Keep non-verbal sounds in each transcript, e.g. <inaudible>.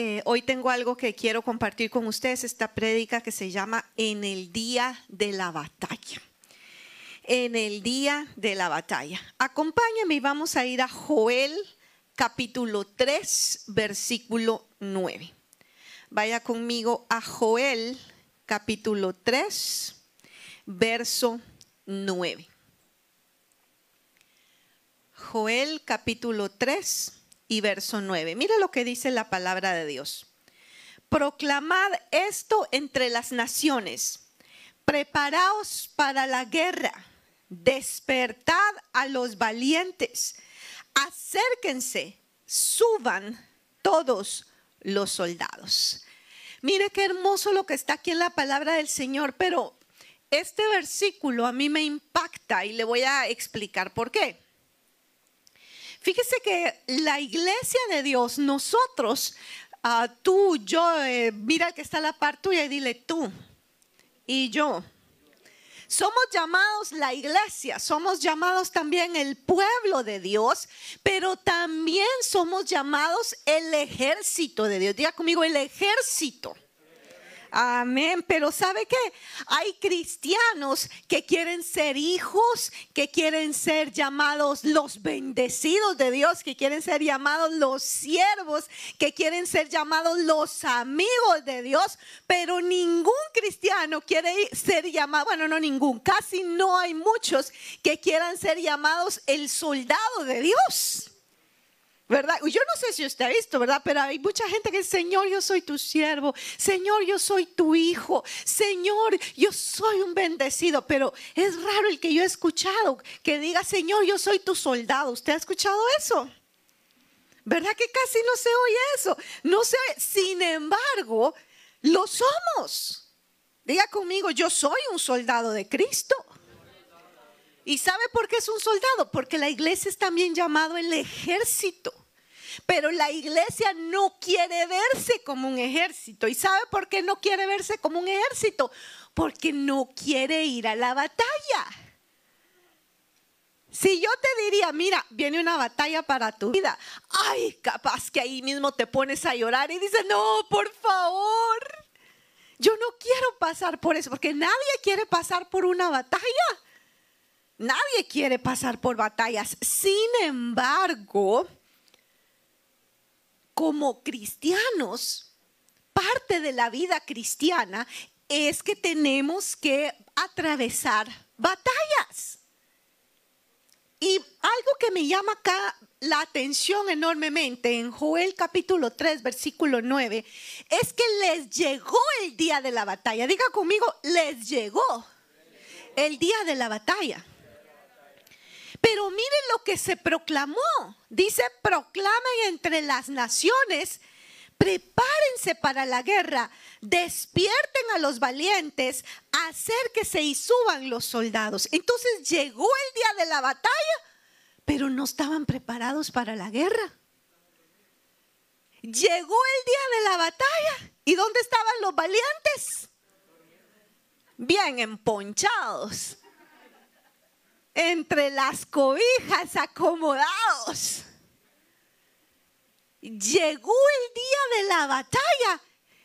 Eh, hoy tengo algo que quiero compartir con ustedes, esta prédica que se llama En el día de la batalla. En el día de la batalla. Acompáñame y vamos a ir a Joel capítulo 3, versículo 9. Vaya conmigo a Joel capítulo 3, verso 9. Joel capítulo 3 y verso 9. Mire lo que dice la palabra de Dios. Proclamad esto entre las naciones. Preparaos para la guerra. Despertad a los valientes. Acérquense. Suban todos los soldados. Mire qué hermoso lo que está aquí en la palabra del Señor, pero este versículo a mí me impacta y le voy a explicar por qué. Fíjese que la iglesia de Dios, nosotros, ah, tú, yo, eh, mira que está la parte tuya y dile tú y yo. Somos llamados la iglesia, somos llamados también el pueblo de Dios, pero también somos llamados el ejército de Dios. Diga conmigo, el ejército. Amén. Pero ¿sabe qué? Hay cristianos que quieren ser hijos, que quieren ser llamados los bendecidos de Dios, que quieren ser llamados los siervos, que quieren ser llamados los amigos de Dios, pero ningún cristiano quiere ser llamado, bueno, no ningún, casi no hay muchos que quieran ser llamados el soldado de Dios. ¿Verdad? Yo no sé si usted ha visto, ¿verdad? Pero hay mucha gente que dice, Señor, yo soy tu siervo, Señor, yo soy tu hijo, Señor, yo soy un bendecido, pero es raro el que yo he escuchado que diga, Señor, yo soy tu soldado. ¿Usted ha escuchado eso? ¿Verdad que casi no se oye eso? No se oye. Sin embargo, lo somos. Diga conmigo, yo soy un soldado de Cristo. ¿Y sabe por qué es un soldado? Porque la iglesia es también llamado el ejército. Pero la iglesia no quiere verse como un ejército. ¿Y sabe por qué no quiere verse como un ejército? Porque no quiere ir a la batalla. Si yo te diría, mira, viene una batalla para tu vida, ay, capaz que ahí mismo te pones a llorar y dices, no, por favor, yo no quiero pasar por eso, porque nadie quiere pasar por una batalla. Nadie quiere pasar por batallas. Sin embargo, como cristianos, parte de la vida cristiana es que tenemos que atravesar batallas. Y algo que me llama acá la atención enormemente en Joel capítulo 3, versículo 9, es que les llegó el día de la batalla. Diga conmigo, les llegó el día de la batalla. Pero miren lo que se proclamó. Dice, proclamen entre las naciones, prepárense para la guerra, despierten a los valientes, acérquese y suban los soldados. Entonces llegó el día de la batalla, pero no estaban preparados para la guerra. Llegó el día de la batalla. ¿Y dónde estaban los valientes? Bien emponchados entre las cobijas acomodados. Llegó el día de la batalla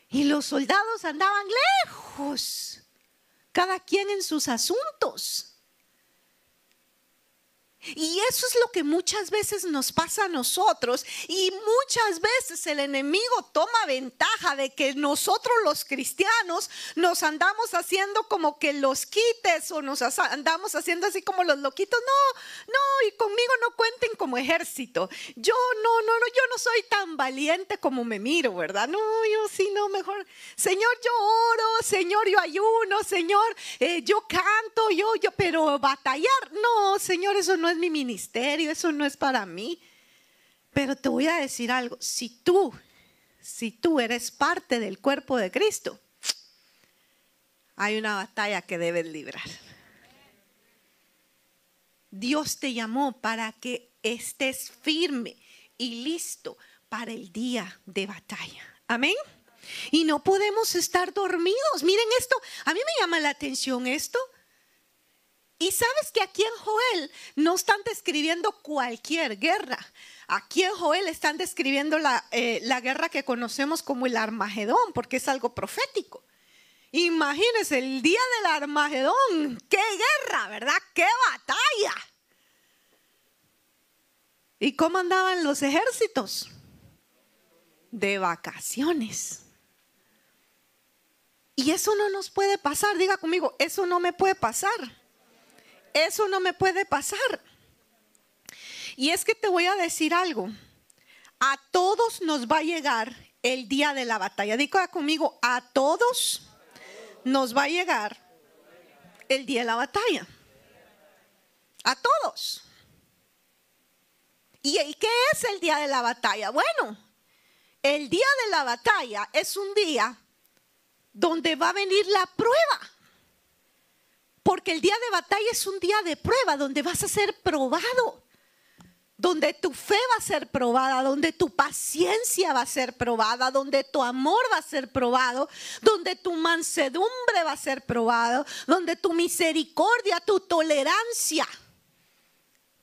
y los soldados andaban lejos, cada quien en sus asuntos. Y eso es lo que muchas veces nos pasa a nosotros y muchas veces el enemigo toma ventaja de que nosotros los cristianos nos andamos haciendo como que los quites o nos andamos haciendo así como los loquitos. No, no, y conmigo no cuenten como ejército. Yo no, no, no, yo no soy tan valiente como me miro, ¿verdad? No, yo sí, no, mejor. Señor, yo oro, Señor, yo ayuno, Señor, eh, yo canto, yo, yo, pero batallar, no, Señor, eso no es mi ministerio, eso no es para mí. Pero te voy a decir algo, si tú, si tú eres parte del cuerpo de Cristo, hay una batalla que debes librar. Dios te llamó para que estés firme y listo para el día de batalla. Amén. Y no podemos estar dormidos. Miren esto, a mí me llama la atención esto. Y sabes que aquí en Joel no están describiendo cualquier guerra. Aquí en Joel están describiendo la, eh, la guerra que conocemos como el Armagedón, porque es algo profético. Imagínense el día del Armagedón. ¡Qué guerra, verdad! ¡Qué batalla! ¿Y cómo andaban los ejércitos? De vacaciones. Y eso no nos puede pasar. Diga conmigo, eso no me puede pasar. Eso no me puede pasar. Y es que te voy a decir algo. A todos nos va a llegar el día de la batalla. Diga conmigo, a todos nos va a llegar el día de la batalla. A todos. ¿Y qué es el día de la batalla? Bueno, el día de la batalla es un día donde va a venir la prueba. Porque el día de batalla es un día de prueba donde vas a ser probado donde tu fe va a ser probada, donde tu paciencia va a ser probada, donde tu amor va a ser probado, donde tu mansedumbre va a ser probado, donde tu misericordia, tu tolerancia,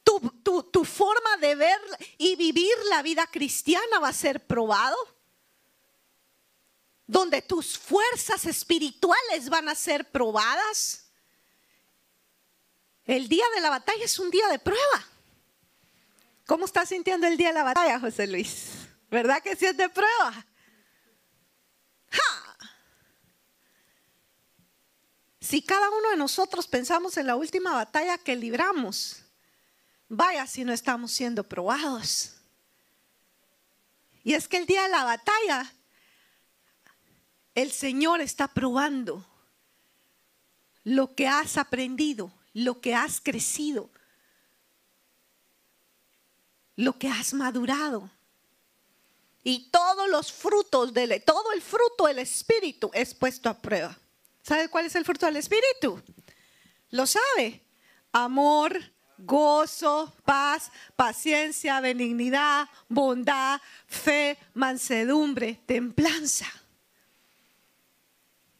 tu, forma de ver y vivir la vida cristiana va a ser probado, donde tus fuerzas espirituales van a ser probadas. El día de la batalla es un día de prueba. ¿Cómo estás sintiendo el día de la batalla, José Luis? ¿Verdad que sí es de prueba? Si cada uno de nosotros pensamos en la última batalla que libramos, vaya si no estamos siendo probados. Y es que el día de la batalla, el Señor está probando lo que has aprendido, lo que has crecido, lo que has madurado. Y todos los frutos del, todo el fruto del Espíritu es puesto a prueba. ¿Sabe cuál es el fruto del Espíritu? Lo sabe. Amor, gozo, paz, paciencia, benignidad, bondad, fe, mansedumbre, templanza.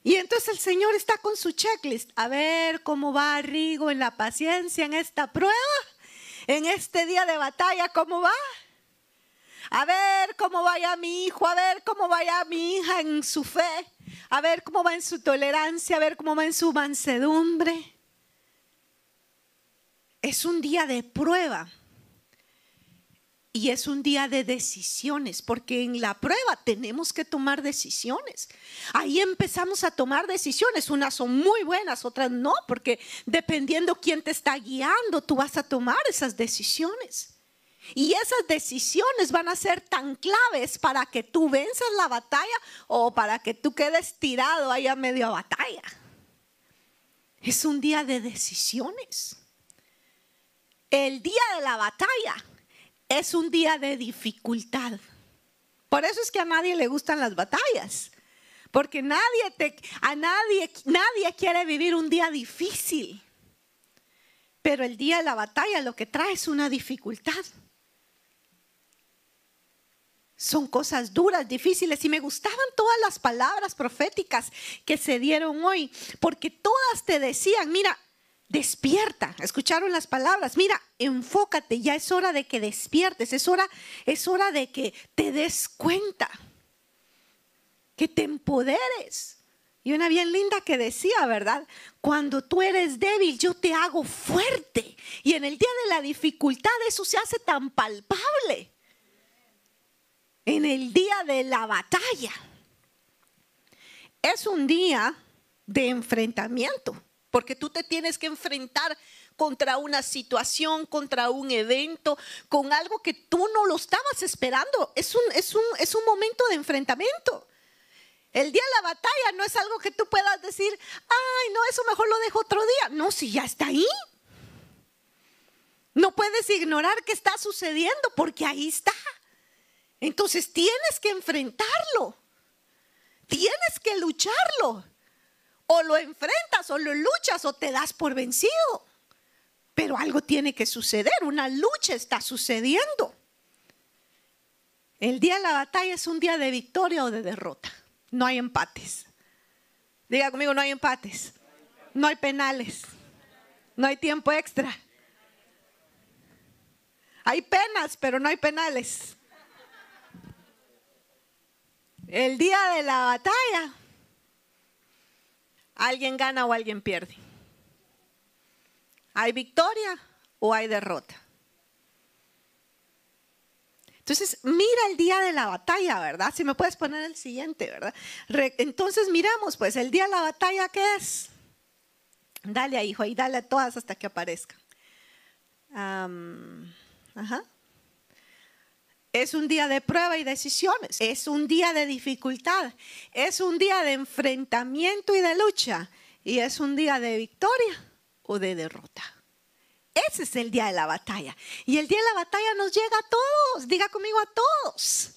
Y entonces el Señor está con su checklist. A ver cómo va Rigo en la paciencia en esta prueba en este día de batalla, ¿cómo va? A ver cómo vaya mi hijo, a ver cómo vaya mi hija en su fe, a ver cómo va en su tolerancia, a ver cómo va en su mansedumbre. Es un día de prueba. Y es un día de decisiones, porque en la prueba tenemos que tomar decisiones. Ahí empezamos a tomar decisiones. Unas son muy buenas, otras no, porque dependiendo quién te está guiando, tú vas a tomar esas decisiones. Y esas decisiones van a ser tan claves para que tú venzas la batalla o para que tú quedes tirado ahí a medio batalla. Es un día de decisiones. El día de la batalla es un día de dificultad. Por eso es que a nadie le gustan las batallas. Porque nadie te, a nadie, nadie quiere vivir un día difícil. Pero el día de la batalla lo que trae es una dificultad. Son cosas duras, difíciles. Y me gustaban todas las palabras proféticas que se dieron hoy. Porque todas te decían, mira, despierta. Escucharon las palabras. Mira, enfócate, ya es hora de que despiertes, es hora es hora de que te des cuenta. Que te empoderes. Y una bien linda que decía, ¿verdad? Cuando tú eres débil, yo te hago fuerte. Y en el día de la dificultad eso se hace tan palpable. En el día de la batalla. Es un día de enfrentamiento porque tú te tienes que enfrentar contra una situación, contra un evento, con algo que tú no lo estabas esperando. Es un, es un, es un momento de enfrentamiento. El día de la batalla no es algo que tú puedas decir, ay, no, eso mejor lo dejo otro día. No, si ya está ahí. No puedes ignorar qué está sucediendo porque ahí está. Entonces tienes que enfrentarlo. Tienes que lucharlo. O lo enfrentas o lo luchas o te das por vencido. Pero algo tiene que suceder, una lucha está sucediendo. El día de la batalla es un día de victoria o de derrota. No hay empates. Diga conmigo, no hay empates. No hay penales. No hay tiempo extra. Hay penas, pero no hay penales. El día de la batalla, alguien gana o alguien pierde. ¿Hay victoria o hay derrota? Entonces, mira el día de la batalla, ¿verdad? Si me puedes poner el siguiente, ¿verdad? entonces, miramos, pues, el día de la batalla, ¿qué es? Dale hijo, y dale a todas hasta que aparezcan. ajá. Es un día de prueba y decisiones. Es un día de dificultad. Es un día de enfrentamiento y de lucha. Y es un día de victoria o de derrota. Ese es el día de la batalla. Y el día de la batalla nos llega a todos. Diga conmigo a todos.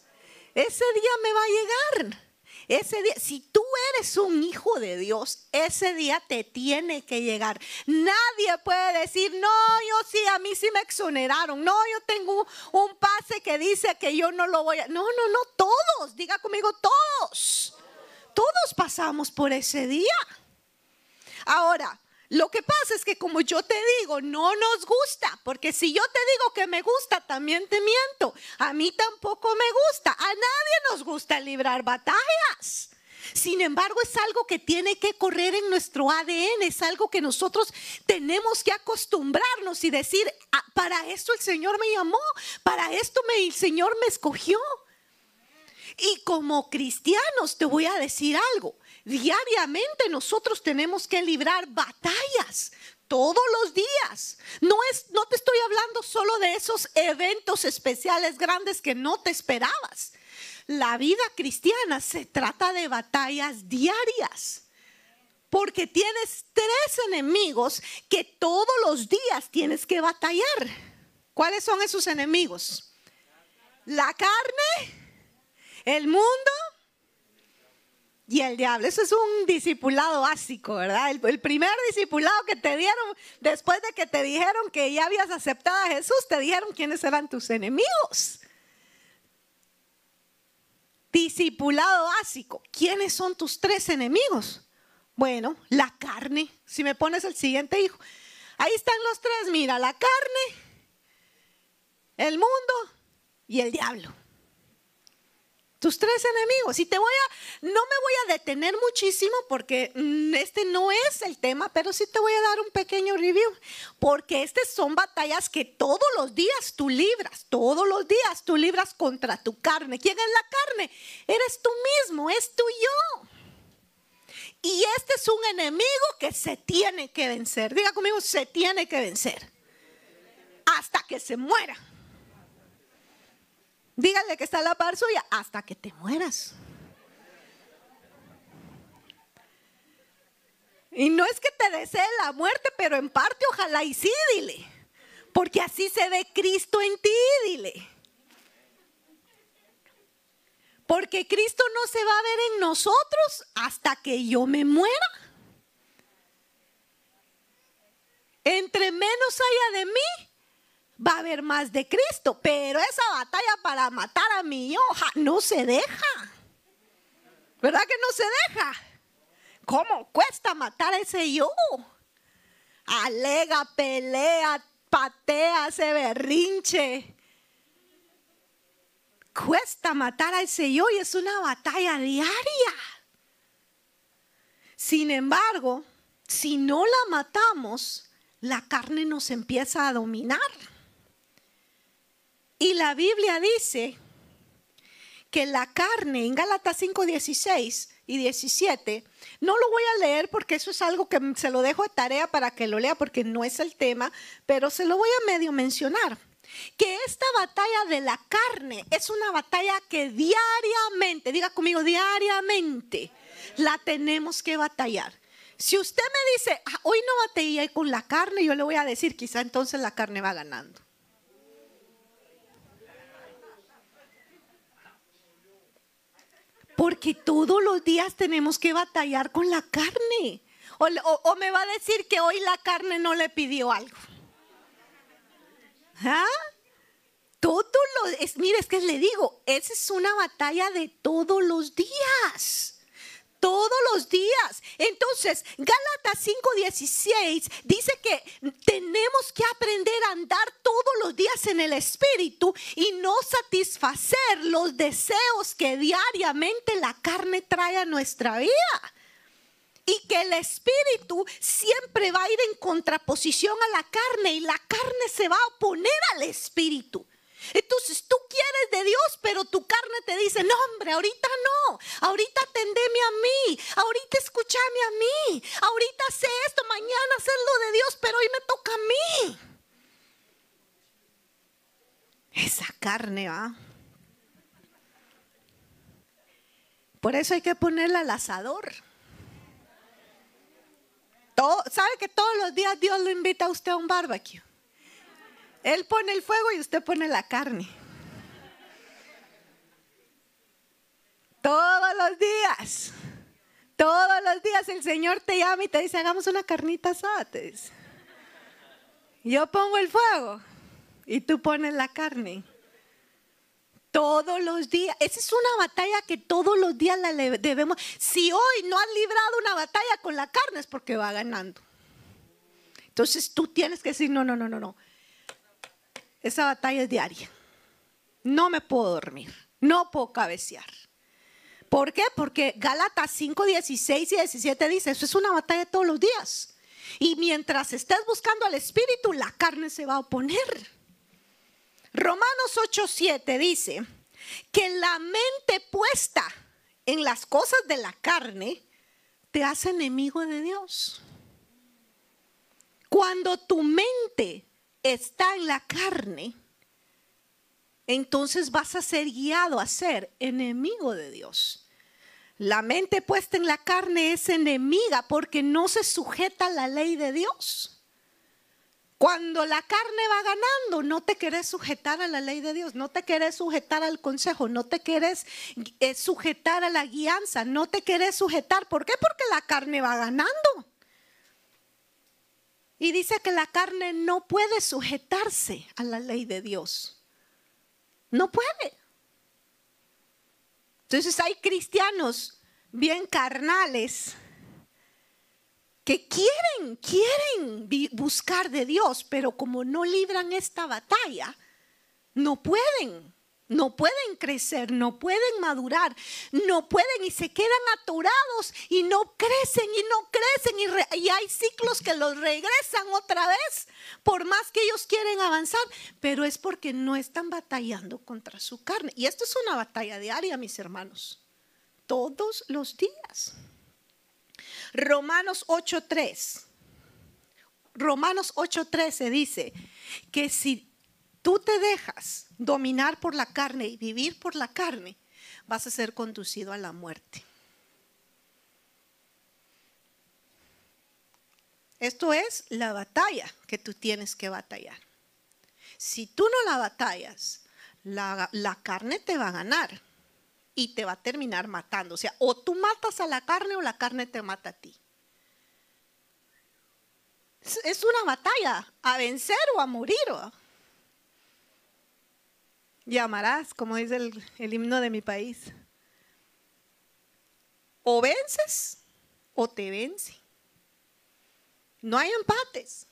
Ese día me va a llegar. Ese día, si tú eres un hijo de Dios, ese día te tiene que llegar. Nadie puede decir, no, yo sí, a mí sí me exoneraron. No, yo tengo un pase que dice que yo no lo voy a... No, no, no, todos, diga conmigo, todos. Todos pasamos por ese día. Ahora, lo que pasa es que como yo te digo, no nos gusta, porque si yo te digo que me gusta, también te miento. A mí tampoco me gusta, a nadie nos gusta librar batallas. Sin embargo, es algo que tiene que correr en nuestro ADN, es algo que nosotros tenemos que acostumbrarnos y decir, ah, para esto el Señor me llamó, para esto el Señor me escogió. Y como cristianos te voy a decir algo, Diariamente nosotros tenemos que librar batallas todos los días. No es no te estoy hablando solo de esos eventos especiales grandes que no te esperabas. La vida cristiana se trata de batallas diarias. Porque tienes tres enemigos que todos los días tienes que batallar. ¿Cuáles son esos enemigos? La carne, el mundo y el diablo. Eso es un discipulado básico, ¿verdad? El, primer discipulado que te dieron después de que te dijeron que ya habías aceptado a Jesús, te dijeron quiénes eran tus enemigos. Discipulado básico. ¿Quiénes son tus tres enemigos? Bueno, la carne. Si me pones el siguiente hijo. Ahí están los tres. Mira, la carne, el mundo y el diablo tus tres enemigos. Y te voy a, no me voy a detener muchísimo porque mm, este no es el tema, pero sí te voy a dar un pequeño review. Porque estas son batallas que todos los días tú libras, todos los días tú libras contra tu carne. ¿Quién es la carne? Eres tú mismo, es tú yo. Y este es un enemigo que se tiene que vencer. Diga conmigo, se tiene que vencer. Hasta que se muera. Dígale que está la par suya hasta que te mueras. Y no es que te desee la muerte, pero en parte ojalá y sí, dile. Porque así se ve Cristo en ti, dile. Porque Cristo no se va a ver en nosotros hasta que yo me muera. Entre menos haya de mí, va a haber más de Cristo, pero esa batalla para matar a mi hija no se deja. ¿Verdad que no se deja? ¿Cómo cuesta matar a ese yo? Alega, pelea, patea, se berrinche. Cuesta matar a ese yo y es una batalla diaria. Sin embargo, si no la matamos, la carne nos empieza a dominar. Y la Biblia dice que la carne, en Gálatas 5, 16 y 17, no lo voy a leer porque eso es algo que se lo dejo de tarea para que lo lea porque no es el tema, pero se lo voy a medio mencionar. Que esta batalla de la carne es una batalla que diariamente, diga conmigo, diariamente la tenemos que batallar. Si usted me dice, ah, hoy no batallé con la carne, yo le voy a decir, quizá entonces la carne va ganando. Porque todos los días tenemos que batallar con la carne. O, me va a decir que hoy la carne no le pidió algo. ¿Ah? Todo lo es, mire, es que le digo, esa es una batalla de todos los días. Todos los días. Entonces, Gálatas 5:16 dice que tenemos que aprender a andar todos los días en el Espíritu y no satisfacer los deseos que diariamente la carne trae a nuestra vida y que el espíritu siempre va a ir en contraposición a la carne y la carne se va a oponer al espíritu. Entonces tú quieres de Dios, pero tu carne te dice, no hombre, ahorita no, ahorita atendeme a mí, ahorita escúchame a mí, ahorita sé esto, mañana sé lo de Dios, pero hoy me toca a mí. Esa carne va. Por eso hay que ponerla al asador. ¿Sabe que todos los días Dios lo invita a usted a un barbecue? Él pone el fuego y usted pone la carne. Todos los días. Todos los días el Señor te llama y te dice, hagamos una carnita asada. Yo pongo el fuego y tú pones la carne. Todos los días. Esa es una batalla que todos los días la debemos. Si hoy no has librado una batalla con la carne es porque va ganando. Entonces tú tienes que decir, no, no, no, no, no. Esa batalla es diaria. No me puedo dormir. No puedo cabecear. ¿Por qué? Porque Gálatas 5, 16 y 17 dice, eso es una batalla todos los días. Y mientras estés buscando al Espíritu, la carne se va a oponer. Romanos 8:7 dice que la mente puesta en las cosas de la carne te hace enemigo de Dios. Cuando tu mente está en la carne, entonces vas a ser guiado a ser enemigo de Dios. La mente puesta en la carne es enemiga porque no se sujeta a la ley de Dios. Cuando la carne va ganando, no te querés sujetar a la ley de Dios, no te querés sujetar al consejo, no te querés eh, sujetar a la guianza, no te querés sujetar. ¿Por qué? Porque la carne va ganando. Y dice que la carne no puede sujetarse a la ley de Dios. No puede. Entonces hay cristianos bien carnales que quieren, quieren buscar de Dios, pero como no libran esta batalla, no pueden, no pueden crecer, no pueden madurar, no pueden y se quedan atorados y no crecen y no crecen y, hay ciclos que los regresan otra vez, por más que ellos quieren avanzar, pero es porque no están batallando contra su carne. Y esto es una batalla diaria, mis hermanos, todos los días. Romanos 8.3. Romanos 8.13 dice que si tú te dejas dominar por la carne y vivir por la carne, vas a ser conducido a la muerte. Esto es la batalla que tú tienes que batallar. Si tú no la batallas, la, carne te va a ganar y te va a terminar matando. O sea, o tú matas a la carne o la carne te mata a ti. Es una batalla, a vencer o a morir. Llamarás, como dice el, el himno de mi país. O vences o te vence. No hay empates.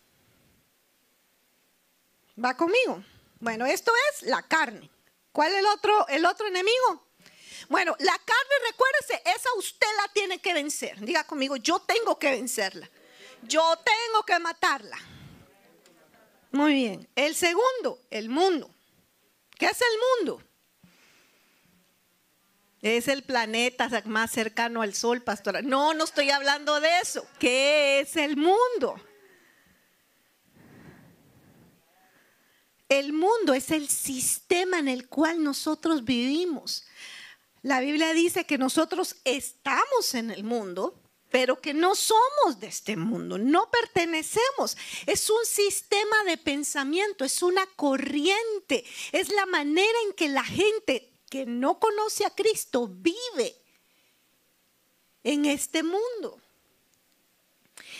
¿Va conmigo? Bueno, esto es la carne. ¿Cuál es el otro, el otro enemigo? Bueno, la carne, recuérdese, esa usted la tiene que vencer. Diga conmigo, yo tengo que vencerla. Yo tengo que matarla. Muy bien. El segundo, el mundo. ¿Qué es el mundo? Es el planeta más cercano al sol, pastora. No, no estoy hablando de eso. ¿Qué es el mundo? El mundo es el sistema en el cual nosotros vivimos. La Biblia dice que nosotros estamos en el mundo, pero que no somos de este mundo, no pertenecemos. Es un sistema de pensamiento, es una corriente, es la manera en que la gente que no conoce a Cristo vive en este mundo.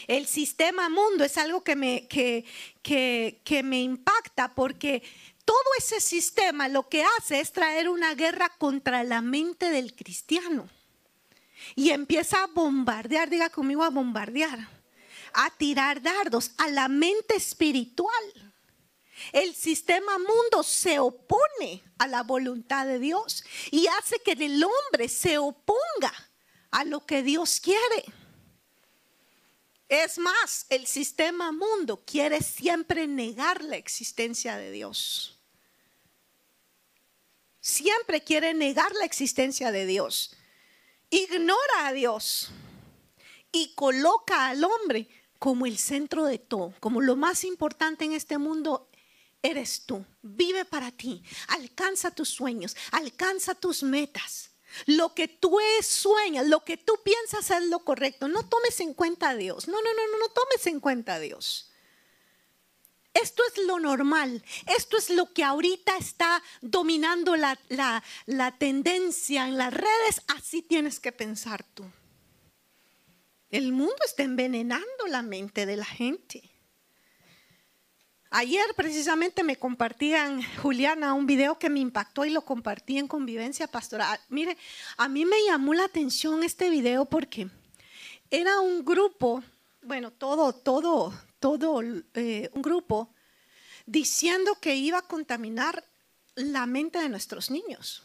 El sistema mundo es algo que me, que, que me impacta porque todo ese sistema lo que hace es traer una guerra contra la mente del cristiano. Y empieza a bombardear, diga conmigo a bombardear, a tirar dardos a la mente espiritual. El sistema mundo se opone a la voluntad de Dios y hace que el hombre se oponga a lo que Dios quiere. Es más, el sistema mundo quiere siempre negar la existencia de Dios. Siempre quiere negar la existencia de Dios. Ignora a Dios y coloca al hombre como el centro de todo, como lo más importante en este mundo eres tú. Vive para ti, alcanza tus sueños, alcanza tus metas. Lo que tú sueñas, lo que tú piensas es lo correcto. No tomes en cuenta a Dios. No, no, no, no, no tomes en cuenta a Dios. Esto es lo normal. Esto es lo que ahorita está dominando la, la tendencia en las redes. Así tienes que pensar tú. El mundo está envenenando la mente de la gente. Ayer precisamente me compartían, Juliana, un video que me impactó y lo compartí en convivencia pastoral. Mire, a mí me llamó la atención este video porque era un grupo, bueno, todo, todo, todo eh, un grupo diciendo que iba a contaminar la mente de nuestros niños.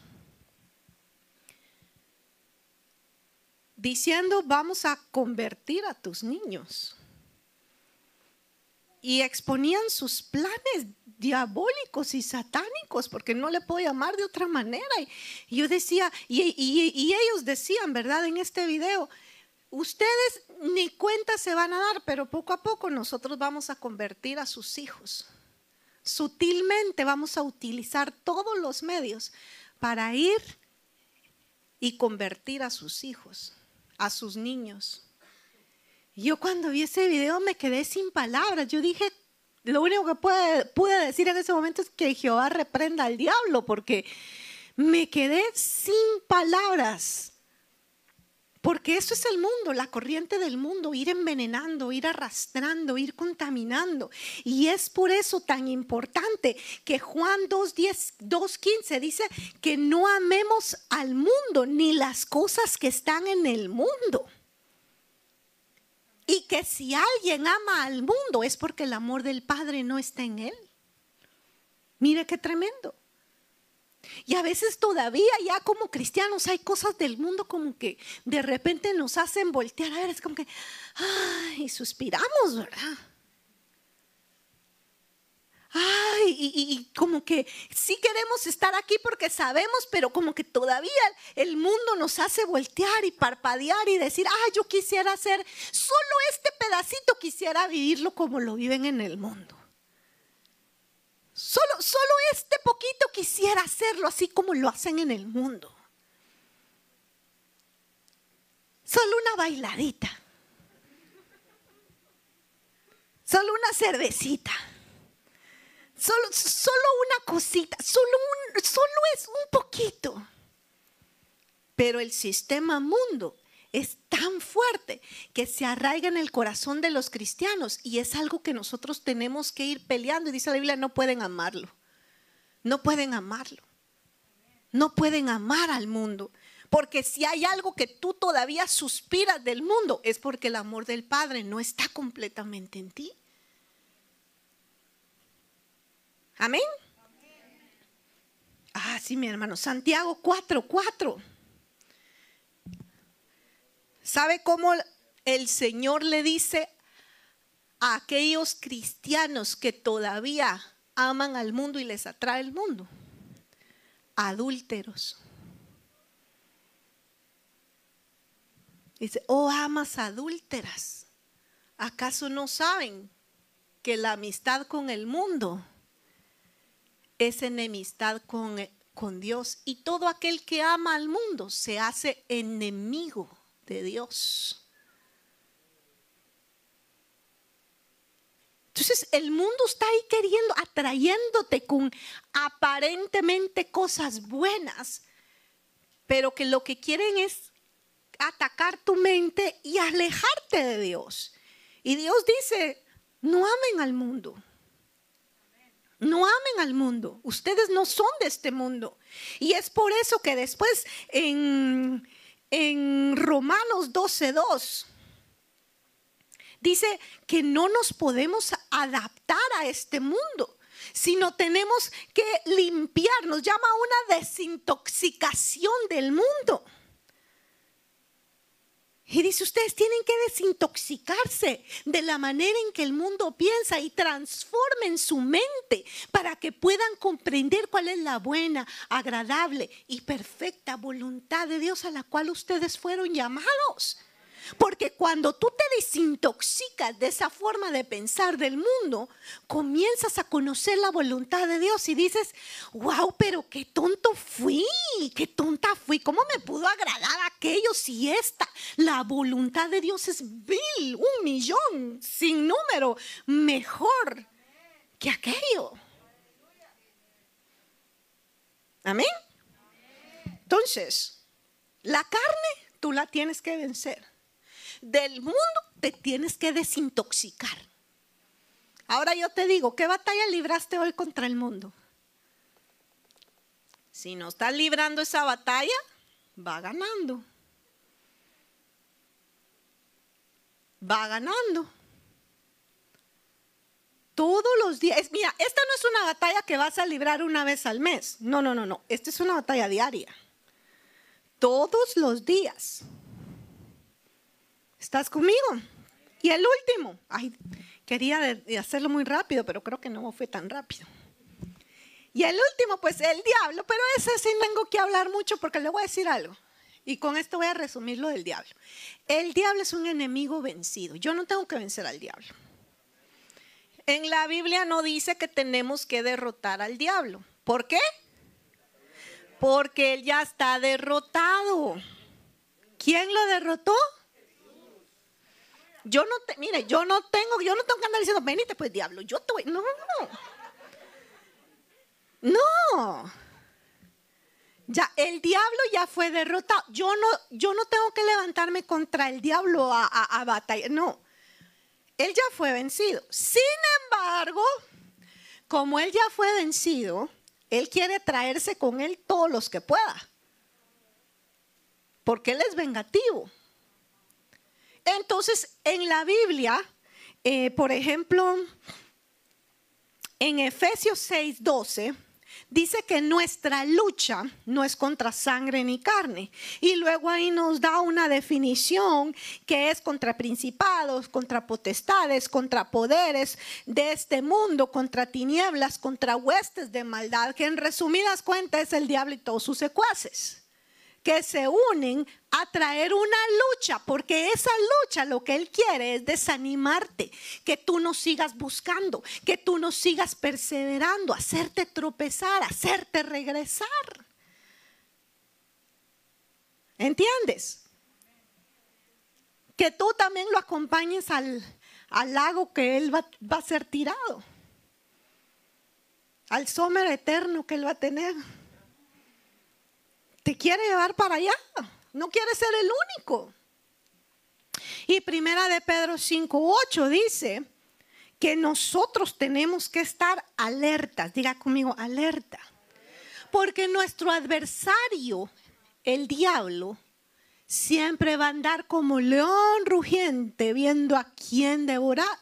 Diciendo, vamos a convertir a tus niños y exponían sus planes diabólicos y satánicos, porque no le puedo llamar de otra manera. Y yo decía, y, ellos decían, ¿verdad? En este video, ustedes ni cuenta se van a dar, pero poco a poco nosotros vamos a convertir a sus hijos. Sutilmente vamos a utilizar todos los medios para ir y convertir a sus hijos, a sus niños. Yo cuando vi ese video me quedé sin palabras. Yo dije, lo único que pude, decir en ese momento es que Jehová reprenda al diablo, porque me quedé sin palabras. Porque eso es el mundo, la corriente del mundo, ir envenenando, ir arrastrando, ir contaminando. Y es por eso tan importante que Juan 2.15 dice que no amemos al mundo ni las cosas que están en el mundo. Y que si alguien ama al mundo es porque el amor del Padre no está en él. Mire qué tremendo. Y a veces todavía ya como cristianos hay cosas del mundo como que de repente nos hacen voltear a ver, es como que, ay, suspiramos, ¿verdad? ay, y, como que sí queremos estar aquí porque sabemos, pero como que todavía el mundo nos hace voltear y parpadear y decir, ah, yo quisiera hacer, solo este pedacito quisiera vivirlo como lo viven en el mundo. Solo, solo este poquito quisiera hacerlo así como lo hacen en el mundo. Solo una bailadita. Solo una cervecita Solo, solo una cosita, solo, solo es un poquito. Pero el sistema mundo es tan fuerte que se arraiga en el corazón de los cristianos y es algo que nosotros tenemos que ir peleando. Y dice la Biblia, no pueden amarlo. No pueden amarlo. No pueden amar al mundo. Porque si hay algo que tú todavía suspiras del mundo, es porque el amor del Padre no está completamente en ti. Amén. Ah, sí, mi hermano. Santiago 4, 4. ¿Sabe cómo el Señor le dice a aquellos cristianos que todavía aman al mundo y les atrae el mundo? Adúlteros. Dice, oh amas adúlteras, ¿acaso no saben que la amistad con el mundo es enemistad con, con Dios. Y todo aquel que ama al mundo se hace enemigo de Dios. Entonces el mundo está ahí queriendo, atrayéndote con aparentemente cosas buenas, pero que lo que quieren es atacar tu mente y alejarte de Dios. Y Dios dice, no amen al mundo. No amen al mundo. Ustedes no son de este mundo. Y es por eso que después en, en Romanos 12.2 dice que no nos podemos adaptar a este mundo, sino tenemos que limpiarnos, llama una desintoxicación del mundo. Y dice, ustedes tienen que desintoxicarse de la manera en que el mundo piensa y transformen su mente para que puedan comprender cuál es la buena, agradable y perfecta voluntad de Dios a la cual ustedes fueron llamados. Porque cuando tú te desintoxicas de esa forma de pensar del mundo, comienzas a conocer la voluntad de Dios y dices, wow, pero qué tonto fui, qué tonta fui, ¿cómo me pudo agradar aquello si esta, la voluntad de Dios es mil, un millón, sin número, mejor que aquello? Amén. Entonces, la carne tú la tienes que vencer del mundo te tienes que desintoxicar. Ahora yo te digo, ¿qué batalla libraste hoy contra el mundo? Si no estás librando esa batalla, va ganando. Va ganando. Todos los días. Mira, esta no es una batalla que vas a librar una vez al mes. No, no, no, no. Esta es una batalla diaria. Todos los días. ¿Estás conmigo? Y el último, ay, quería hacerlo muy rápido, pero creo que no fue tan rápido. Y el último, pues el diablo, pero ese sí tengo que hablar mucho porque le voy a decir algo. Y con esto voy a resumir lo del diablo. El diablo es un enemigo vencido. Yo no tengo que vencer al diablo. En la Biblia no dice que tenemos que derrotar al diablo. ¿Por qué? Porque él ya está derrotado. ¿Quién lo derrotó? Yo no te, mire, yo no tengo, yo no tengo que andar diciendo, venite pues diablo, yo te voy. No, no. Ya, el diablo ya fue derrotado. Yo no, yo no tengo que levantarme contra el diablo a, a, a batalla. No. Él ya fue vencido. Sin embargo, como él ya fue vencido, él quiere traerse con él todos los que pueda. Porque él es vengativo. Entonces, en la Biblia, eh, por ejemplo, en Efesios 6, 12, dice que nuestra lucha no es contra sangre ni carne. Y luego ahí nos da una definición que es contra principados, contra potestades, contra poderes de este mundo, contra tinieblas, contra huestes de maldad, que en resumidas cuentas es el diablo y todos sus secuaces que se unen a traer una lucha, porque esa lucha lo que Él quiere es desanimarte, que tú no sigas buscando, que tú no sigas perseverando, hacerte tropezar, hacerte regresar. ¿Entiendes? Que tú también lo acompañes al, lago que Él va, va a ser tirado, al sombra eterno que Él va a tener te quiere llevar para allá. No quiere ser el único. Y primera de Pedro 5.8 dice que nosotros tenemos que estar alertas. Diga conmigo, alerta. Porque nuestro adversario, el diablo, siempre va a andar como león rugiente viendo a quién devorar.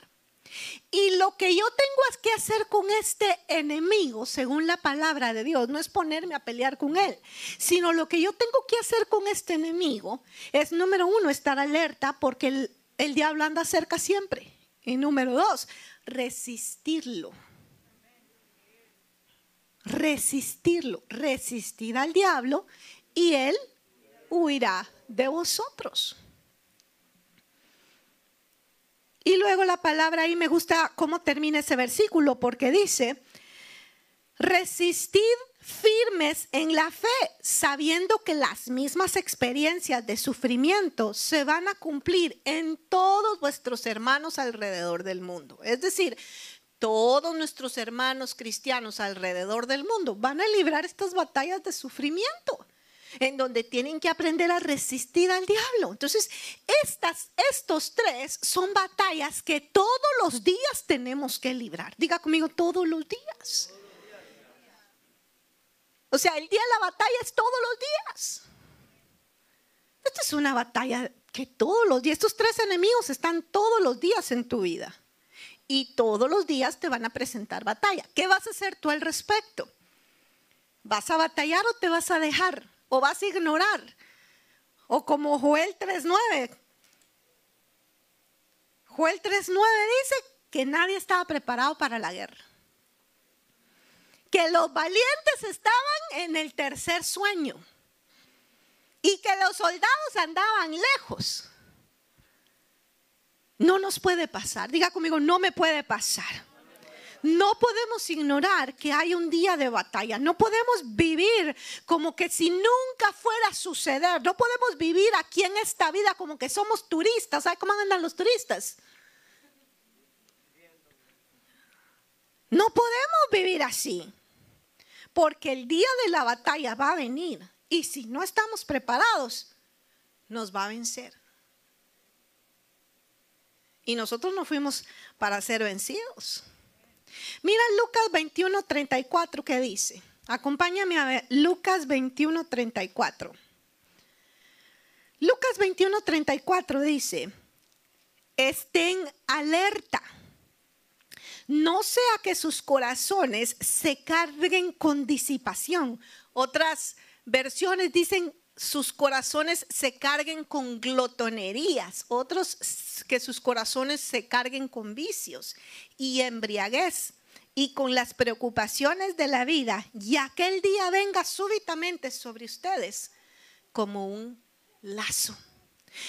Y lo que yo tengo que hacer con este enemigo, según la palabra de Dios, no es ponerme a pelear con él, sino lo que yo tengo que hacer con este enemigo es, número uno, estar alerta porque el, el diablo anda cerca siempre. Y número dos, resistirlo. Resistirlo, resistir al diablo y él huirá de vosotros. Y luego la palabra ahí me gusta cómo termina ese versículo, porque dice, resistid firmes en la fe, sabiendo que las mismas experiencias de sufrimiento se van a cumplir en todos vuestros hermanos alrededor del mundo. Es decir, todos nuestros hermanos cristianos alrededor del mundo van a librar estas batallas de sufrimiento en donde tienen que aprender a resistir al diablo. Entonces, estas, estos tres son batallas que todos los días tenemos que librar. Diga conmigo, todos los días. O sea, el día de la batalla es todos los días. Esto es una batalla que todos los días, estos tres enemigos están todos los días en tu vida. Y todos los días te van a presentar batalla. ¿Qué vas a hacer tú al respecto? ¿Vas a batallar o te vas a dejar? ¿O vas a ignorar? O como Joel 3.9. Joel 3.9 dice que nadie estaba preparado para la guerra. Que los valientes estaban en el tercer sueño y que los soldados andaban lejos. No nos puede pasar. Diga conmigo, no me puede pasar. No podemos ignorar que hay un día de batalla. No podemos vivir como que si nunca fuera a suceder. No podemos vivir aquí en esta vida como que somos turistas. ¿Sabe cómo andan los turistas? No podemos vivir así. Porque el día de la batalla va a venir. Y si no estamos preparados, nos va a vencer. Y nosotros no fuimos para ser vencidos. Mira Lucas 21, 34 que dice. Acompáñame a ver Lucas 21, 34. Lucas 21, 34 dice, estén alerta. No sea que sus corazones se carguen con disipación. Otras versiones dicen sus corazones se carguen con glotonerías, otros que sus corazones se carguen con vicios y embriaguez y con las preocupaciones de la vida, y aquel día venga súbitamente sobre ustedes como un lazo.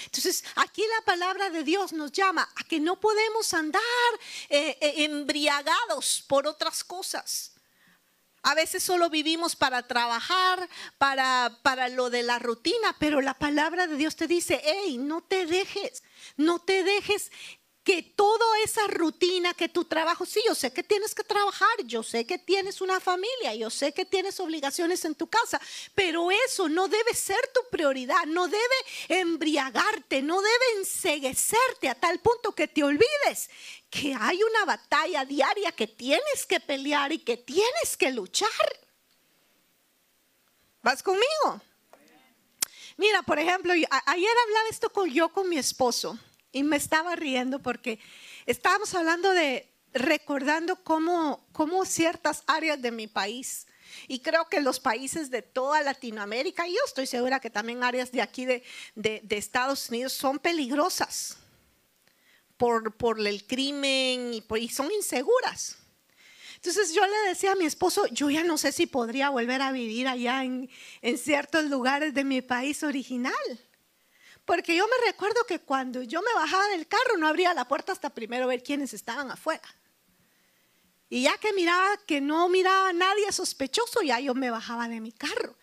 Entonces, aquí la palabra de Dios nos llama a que no podemos andar eh, eh, embriagados por otras cosas a veces solo vivimos para trabajar, para, para lo de la rutina, pero la palabra de Dios te dice, hey, no te dejes, no te dejes que toda esa rutina, que tu trabajo, sí, yo sé que tienes que trabajar, yo sé que tienes una familia, yo sé que tienes obligaciones en tu casa, pero eso no debe ser tu prioridad, no debe embriagarte, no debe enseguecerte a tal punto que te olvides que hay una batalla diaria que tienes que pelear y que tienes que luchar. ¿Vas conmigo? Mira, por ejemplo, ayer hablaba esto con yo con mi esposo y me estaba riendo porque estábamos hablando de recordando cómo, cómo ciertas áreas de mi país y creo que los países de toda Latinoamérica, y yo estoy segura que también áreas de aquí de, de, de Estados Unidos son peligrosas por, por el crimen y, y son inseguras. Entonces yo le decía a mi esposo, yo ya no sé si podría volver a vivir allá en, en ciertos lugares de mi país original. Porque yo me recuerdo que cuando yo me bajaba del carro no abría la puerta hasta primero ver quiénes estaban afuera. Y ya que miraba que no miraba a nadie sospechoso, ya yo me bajaba de mi carro.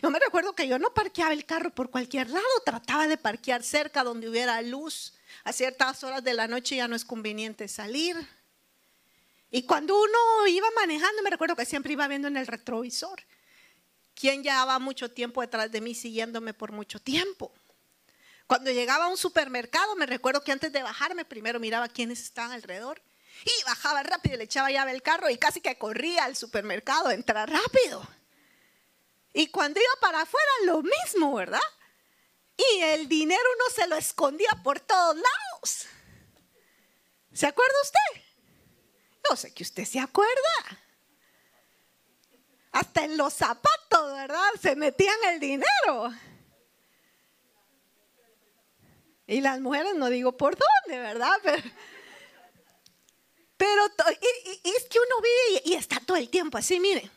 Yo me recuerdo que yo no parqueaba el carro por cualquier lado, trataba de parquear cerca donde hubiera luz a ciertas horas de la noche ya no es conveniente salir. Y cuando uno iba manejando, me recuerdo que siempre iba viendo en el retrovisor. ¿Quién llevaba mucho tiempo detrás de mí siguiéndome por mucho tiempo? Cuando llegaba a un supermercado, me recuerdo que antes de bajarme, primero miraba quiénes estaban alrededor. Y bajaba rápido, le echaba llave al carro y casi que corría al supermercado a entrar rápido. Y cuando iba para afuera, lo mismo, ¿verdad? Y el dinero uno se lo escondía por todos lados. ¿Se acuerda usted? No sé que usted se acuerda. Hasta en los zapatos, ¿verdad? Se metían el dinero. Y las mujeres no digo por dónde, ¿verdad? <laughs> Pero, es que uno vive y, está todo el tiempo así, mire.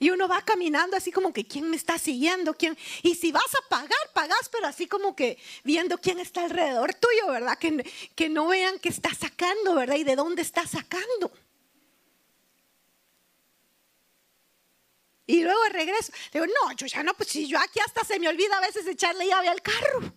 Y uno va caminando así como que quién me está siguiendo, quién. Y si vas a pagar, pagas, pero así como que viendo quién está alrededor tuyo, ¿verdad? Que, que no vean qué está sacando, ¿verdad? Y de dónde está sacando. Y luego regreso. Digo, no, yo ya no, pues si yo aquí hasta se me olvida a veces echarle llave al carro.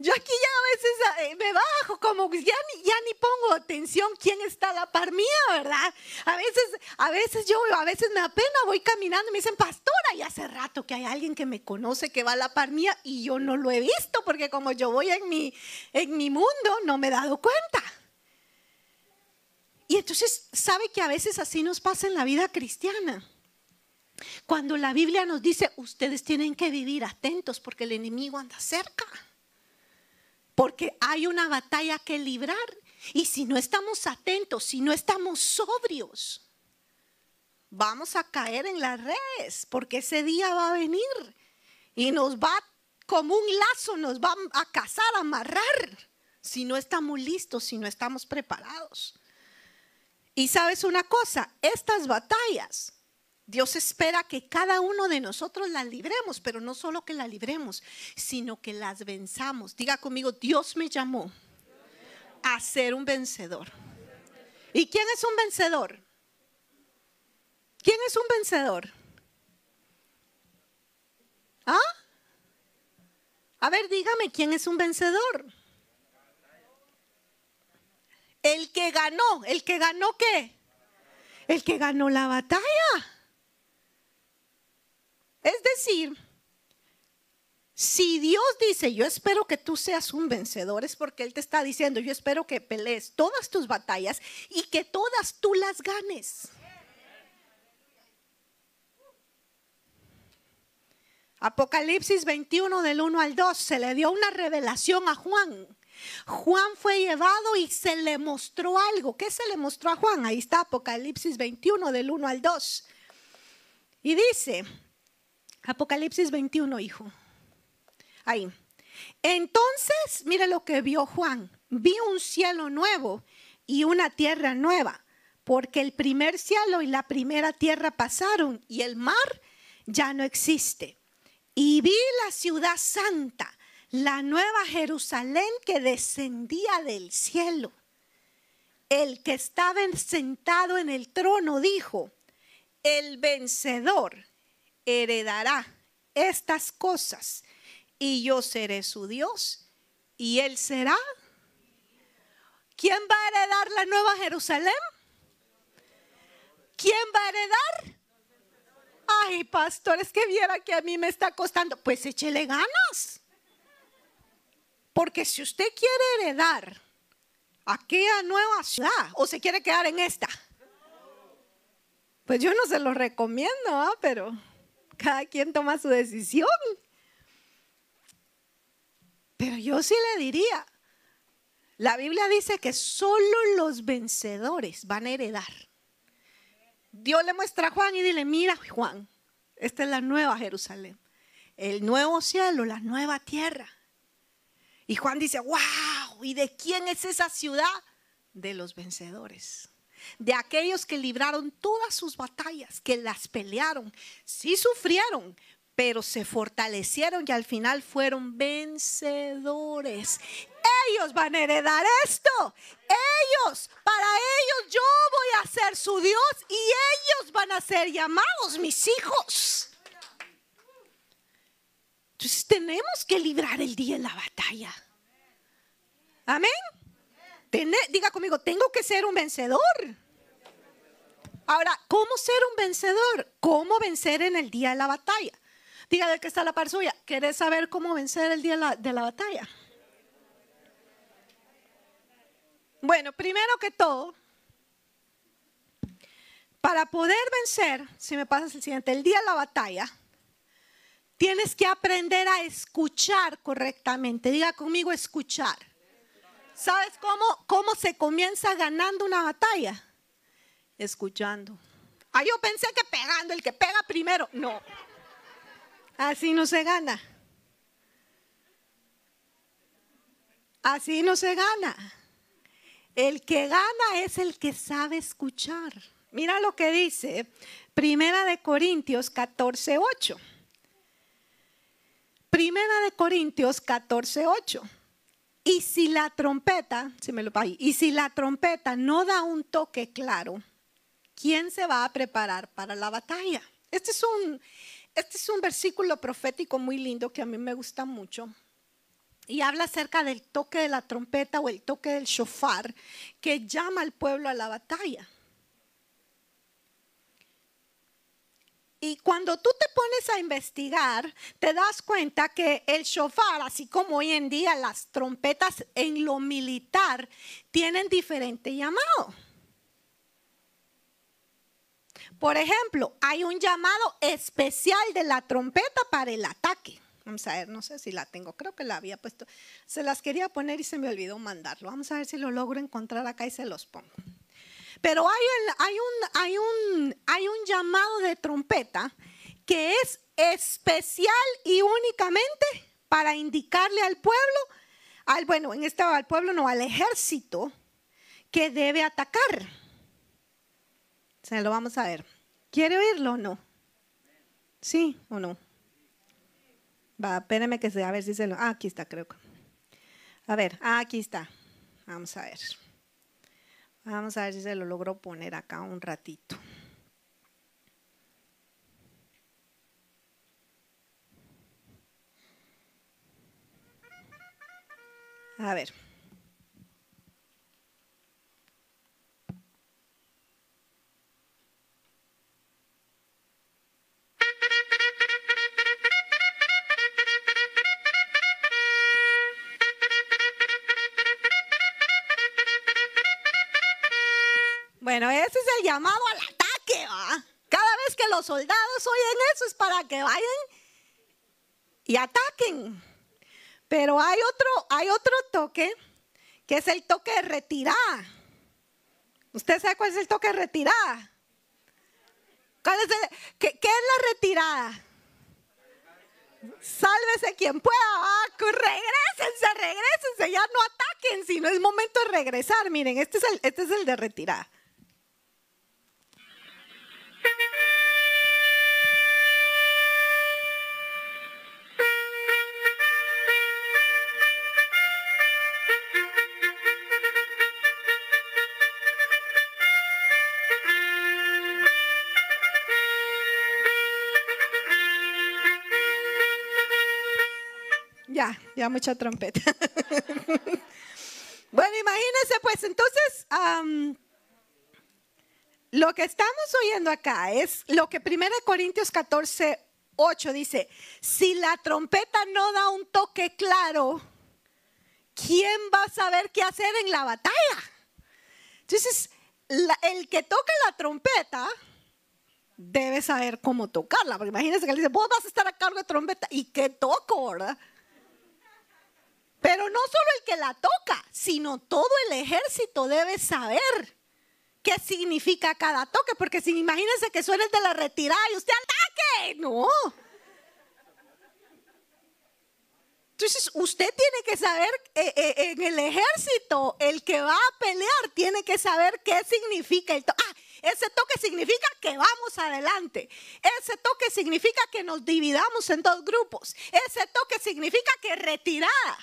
Yo aquí ya a veces eh, me bajo, como ya ni, ya ni pongo atención quién está a la par mía, ¿verdad? A veces, a veces yo, a veces me apena, voy caminando y me dicen, pastora, y hace rato que hay alguien que me conoce que va a la par mía y yo no lo he visto porque como yo voy en mi, en mi mundo, no me he dado cuenta. Y entonces, ¿sabe que a veces así nos pasa en la vida cristiana? Cuando la Biblia nos dice, ustedes tienen que vivir atentos porque el enemigo anda cerca. Porque hay una batalla que librar. Y si no estamos atentos, si no estamos sobrios, vamos a caer en las redes, porque ese día va a venir y nos va como un lazo, nos va a cazar, a amarrar, si no estamos listos, si no estamos preparados. Y sabes una cosa, estas batallas, Dios espera que cada uno de nosotros las libremos, pero no solo que las libremos, sino que las venzamos. Diga conmigo, Dios me llamó a ser un vencedor. ¿Y quién es un vencedor? ¿Quién es un vencedor? ¿Ah? A ver, dígame, ¿quién es un vencedor? El que ganó, el que ganó qué? El que ganó la batalla. Es decir, si Dios dice, yo espero que tú seas un vencedor, es porque Él te está diciendo, yo espero que pelees todas tus batallas y que todas tú las ganes. Apocalipsis 21 del 1 al 2 se le dio una revelación a Juan. Juan fue llevado y se le mostró algo. ¿Qué se le mostró a Juan? Ahí está Apocalipsis 21 del 1 al 2. Y dice, Apocalipsis 21, hijo. Ahí. Entonces, mire lo que vio Juan. Vi un cielo nuevo y una tierra nueva, porque el primer cielo y la primera tierra pasaron y el mar ya no existe. Y vi la ciudad santa, la nueva Jerusalén que descendía del cielo. El que estaba sentado en el trono dijo, el vencedor heredará estas cosas y yo seré su Dios y él será. ¿Quién va a heredar la nueva Jerusalén? ¿Quién va a heredar? Ay, pastores, que viera que a mí me está costando. Pues échele ganas. Porque si usted quiere heredar aquella nueva ciudad o se quiere quedar en esta, pues yo no se lo recomiendo, ¿ah? pero cada quien toma su decisión. Pero yo sí le diría, la Biblia dice que solo los vencedores van a heredar. Dios le muestra a Juan y dile, mira Juan, esta es la nueva Jerusalén, el nuevo cielo, la nueva tierra. Y Juan dice, wow, ¿y de quién es esa ciudad? De los vencedores, de aquellos que libraron todas sus batallas, que las pelearon, sí sufrieron, pero se fortalecieron y al final fueron vencedores. Ellos van a heredar esto. Ellos, para ellos yo voy a ser su Dios y ellos van a ser llamados mis hijos. Entonces tenemos que librar el día en la batalla. Amén. Diga conmigo, tengo que ser un vencedor. Ahora, ¿cómo ser un vencedor? ¿Cómo vencer en el día de la batalla? Dígale que está la par suya. ¿Querés saber cómo vencer el día de la, batalla? Bueno, primero que todo, para poder vencer, si me pasas el siguiente, el día de la batalla, tienes que aprender a escuchar correctamente. Diga conmigo escuchar. ¿Sabes cómo, cómo se comienza ganando una batalla? Escuchando. Ah, yo pensé que pegando, el que pega primero. No. Así no se gana. Así no se gana. El que gana es el que sabe escuchar. Mira lo que dice Primera de Corintios 14, 8. Primera de Corintios 14, 8. Y si la trompeta, si me lo y si la trompeta no da un toque claro, ¿quién se va a preparar para la batalla? Este es un este es un versículo profético muy lindo que a mí me gusta mucho. Y habla acerca del toque de la trompeta o el toque del shofar que llama al pueblo a la batalla. Y cuando tú te pones a investigar, te das cuenta que el shofar, así como hoy en día las trompetas en lo militar, tienen diferente llamado. Por ejemplo, hay un llamado especial de la trompeta para el ataque. Vamos a ver, no sé si la tengo, creo que la había puesto. Se las quería poner y se me olvidó mandarlo. Vamos a ver si lo logro encontrar acá y se los pongo. Pero hay, hay, un, hay, un, hay un llamado de trompeta que es especial y únicamente para indicarle al pueblo, al, bueno, en este al pueblo no, al ejército que debe atacar. Se lo vamos a ver. ¿Quiere oírlo o no? ¿Sí o no? Va, espérenme que se, a ver si se lo. Ah, aquí está, creo. A ver, ah, aquí está. Vamos a ver. Vamos a ver si se lo logro poner acá un ratito. A ver. Bueno, ese es el llamado al ataque, ¿va? Cada vez que los soldados oyen eso es para que vayan y ataquen. Pero hay otro, hay otro toque que es el toque de retirada. ¿Usted sabe cuál es el toque de retirada? qué, es la retirada? Sálvese quien pueda. Ah, regrésense, regrésense. Ya no ataquen, si no es momento de regresar. Miren, este es el, este es el de retirada. Ya, ya mucha trompeta. <laughs> bueno, imagínense pues entonces... Lo que estamos oyendo acá es lo que 1 Corintios 14, 8 dice, si la trompeta no da un toque claro, ¿quién va a saber qué hacer en la batalla? Entonces, el que toca la trompeta debe saber cómo tocarla, porque imagínense que le dice, vos vas a estar a cargo de trompeta, ¿y qué toco, verdad? Pero no solo el que la toca, sino todo el ejército debe saber qué significa cada toque, porque si imagínense que suene de la retirada y usted ataque, no. Entonces usted tiene que saber, eh, eh, en el ejército, el que va a pelear tiene que saber qué significa el toque. Ah, ese toque significa que vamos adelante. Ese toque significa que nos dividamos en dos grupos. Ese toque significa que retirada.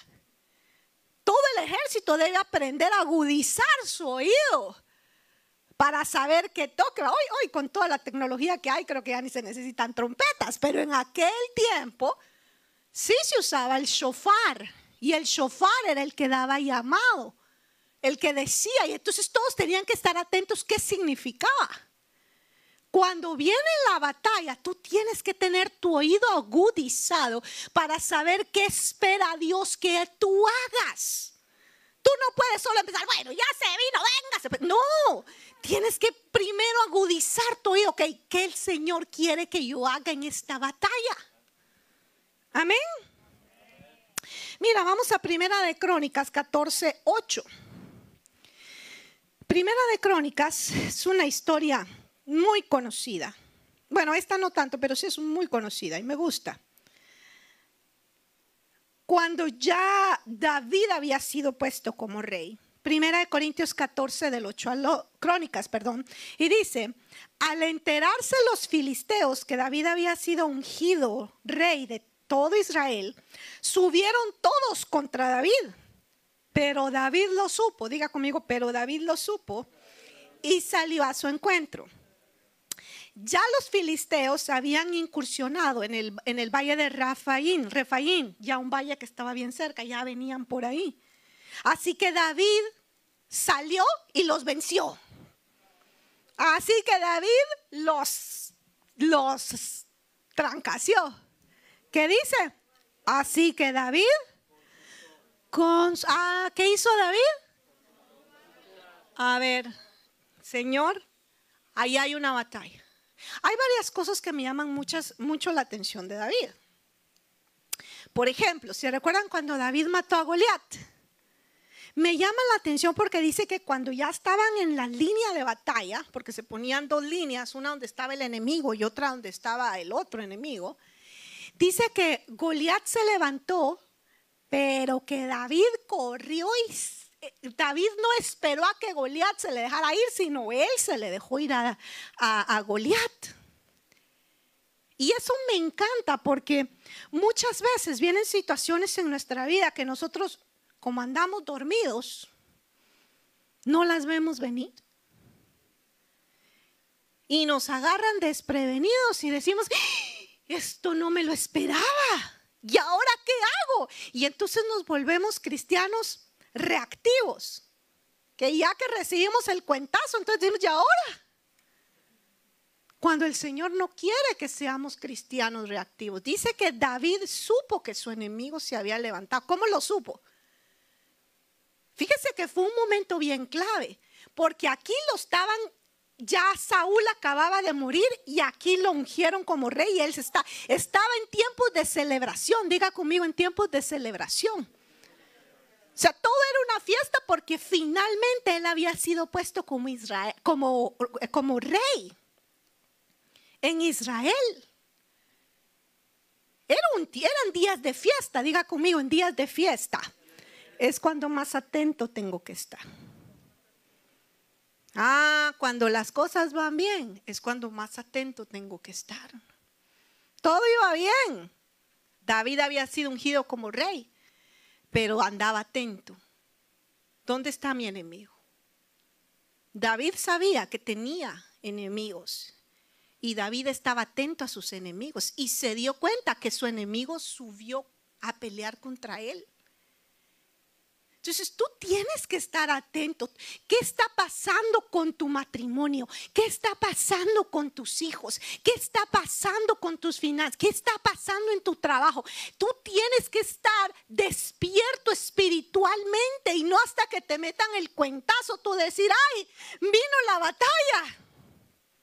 Todo el ejército debe aprender a agudizar su oído para saber qué toca. Hoy, hoy con toda la tecnología que hay, creo que ya ni se necesitan trompetas, pero en aquel tiempo sí se usaba el shofar y el shofar era el que daba llamado, el que decía, y entonces todos tenían que estar atentos qué significaba. Cuando viene la batalla, tú tienes que tener tu oído agudizado para saber qué espera Dios que tú hagas. Tú no puedes solo empezar, bueno, ya se vino, véngase. No, tienes que primero agudizar tu oído, ok, ¿qué el Señor quiere que yo haga en esta batalla? Amén. Mira, vamos a Primera de Crónicas 14, 8. Primera de Crónicas es una historia muy conocida. Bueno, esta no tanto, pero sí es muy conocida y me gusta cuando ya David había sido puesto como rey. Primera de Corintios 14 del 8 a Crónicas, perdón. Y dice, al enterarse los filisteos que David había sido ungido rey de todo Israel, subieron todos contra David. Pero David lo supo, diga conmigo, pero David lo supo y salió a su encuentro. Ya los filisteos habían incursionado en el, en el valle de Rafaín, Refaín, ya un valle que estaba bien cerca, ya venían por ahí. Así que David salió y los venció. Así que David los, los trancació. ¿Qué dice? Así que David, con, ah, ¿qué hizo David? A ver, Señor, ahí hay una batalla. Hay varias cosas que me llaman mucho la atención de David. Por ejemplo, si recuerdan cuando David mató a Goliat, me llama la atención porque dice que cuando ya estaban en la línea de batalla, porque se ponían dos líneas, una donde estaba el enemigo y otra donde estaba el otro enemigo, dice que Goliat se levantó, pero que David corrió y David no esperó a que Goliat se le dejara ir, sino él se le dejó ir a, a, a Goliat. Y eso me encanta porque muchas veces vienen situaciones en nuestra vida que nosotros, como andamos dormidos, no las vemos venir. Y nos agarran desprevenidos y decimos, ¡Ah! esto no me lo esperaba. ¿Y ahora qué hago? Y entonces nos volvemos cristianos reactivos. Que ya que recibimos el cuentazo, entonces decimos, ¿y ahora? Cuando el Señor no quiere que seamos cristianos reactivos. Dice que David supo que su enemigo se había levantado. ¿Cómo lo supo? Fíjese que fue un momento bien clave, porque aquí lo estaban, ya Saúl acababa de morir y aquí lo ungieron como rey y él está, estaba en tiempos de celebración, diga conmigo, en tiempos de celebración. O sea, todo era una fiesta porque finalmente él había sido puesto como, Israel, como, como rey en Israel. Eran días de fiesta, diga conmigo, en días de fiesta es cuando más atento tengo que estar. Ah, cuando las cosas van bien es cuando más atento tengo que estar. Todo iba bien. David había sido ungido como rey, pero andaba atento. ¿Dónde está mi enemigo? David sabía que tenía enemigos y David estaba atento a sus enemigos y se dio cuenta que su enemigo subió a pelear contra él. Entonces tú tienes que estar atento. ¿Qué está pasando con tu matrimonio? ¿Qué está pasando con tus hijos? ¿Qué está pasando con tus finanzas? ¿Qué está pasando en tu trabajo? Tú tienes que estar despierto espiritualmente y no hasta que te metan el cuentazo tú decir, ay, vino la batalla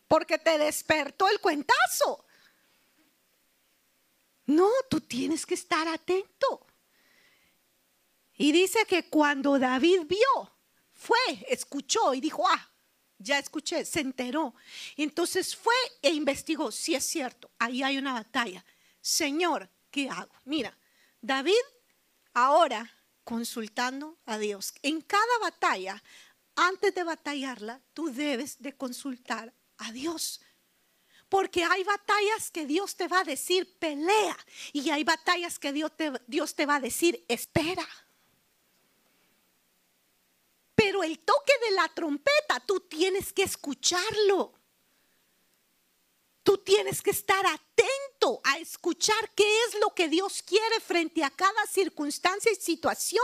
porque te despertó el cuentazo. No, tú tienes que estar atento. Y dice que cuando David vio, fue, escuchó y dijo, ah, ya escuché, se enteró. Entonces fue e investigó, si es cierto, ahí hay una batalla. Señor, ¿qué hago? Mira, David ahora consultando a Dios. En cada batalla, antes de batallarla, tú debes de consultar a Dios. Porque hay batallas que Dios te va a decir, pelea. Y hay batallas que Dios te, Dios te va a decir, espera. Pero el toque de la trompeta, tú tienes que escucharlo. Tú tienes que estar atento a escuchar qué es lo que Dios quiere frente a cada circunstancia y situación.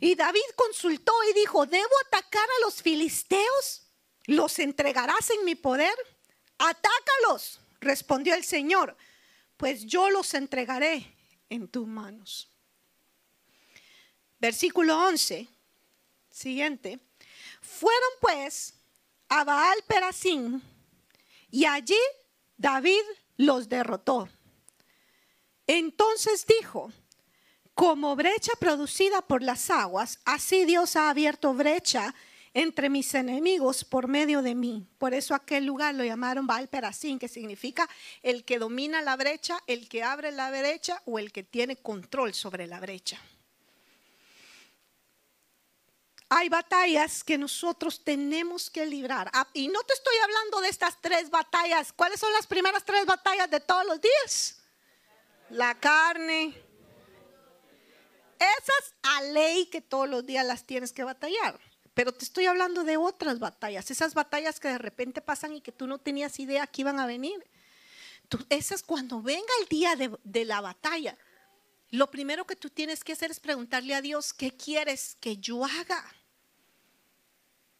Y David consultó y dijo, ¿debo atacar a los filisteos? ¿Los entregarás en mi poder? Atácalos, respondió el Señor, pues yo los entregaré en tus manos. Versículo 11, siguiente. Fueron pues a Baal Perasim y allí David los derrotó. Entonces dijo, como brecha producida por las aguas, así Dios ha abierto brecha entre mis enemigos por medio de mí. Por eso aquel lugar lo llamaron Baal Perasim, que significa el que domina la brecha, el que abre la brecha o el que tiene control sobre la brecha. Hay batallas que nosotros tenemos que librar. Ah, y no te estoy hablando de estas tres batallas. ¿Cuáles son las primeras tres batallas de todos los días? La carne. Esas a ley que todos los días las tienes que batallar. Pero te estoy hablando de otras batallas, esas batallas que de repente pasan y que tú no tenías idea que iban a venir. Esas cuando venga el día de, de la batalla, lo primero que tú tienes que hacer es preguntarle a Dios, ¿qué quieres que yo haga?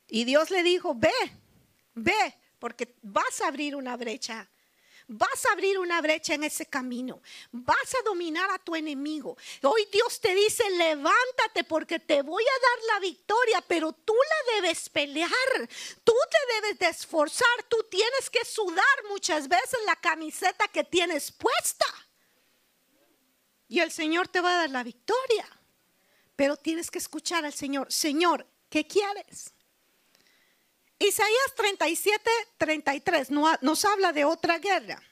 Y Dios le dijo, ve, ve, porque vas a abrir una brecha, Vas a abrir una brecha en ese camino. Vas a dominar a tu enemigo. Hoy Dios te dice, levántate porque te voy a dar la victoria, pero tú la debes pelear. Tú te debes de esforzar. Tú tienes que sudar muchas veces la camiseta que tienes puesta. Y el Señor te va a dar la victoria. Pero tienes que escuchar al Señor. Señor, ¿qué quieres? Isaías 37, 33 nos habla de otra guerra.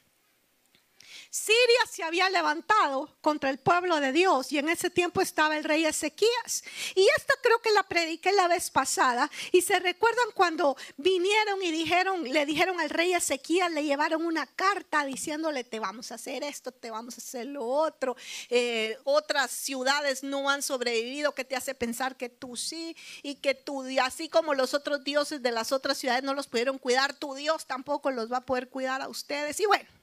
Siria se había levantado contra el pueblo de Dios y en ese tiempo estaba el rey Ezequías. Y esta creo que la prediqué la vez pasada y se recuerdan cuando vinieron y dijeron, le dijeron al rey Ezequías, le llevaron una carta diciéndole te vamos a hacer esto, te vamos a hacer lo otro. Eh, otras ciudades no han sobrevivido que te hace pensar que tú sí y que tú, así como los otros dioses de las otras ciudades no los pudieron cuidar, tu Dios tampoco los va a poder cuidar a ustedes. Y bueno.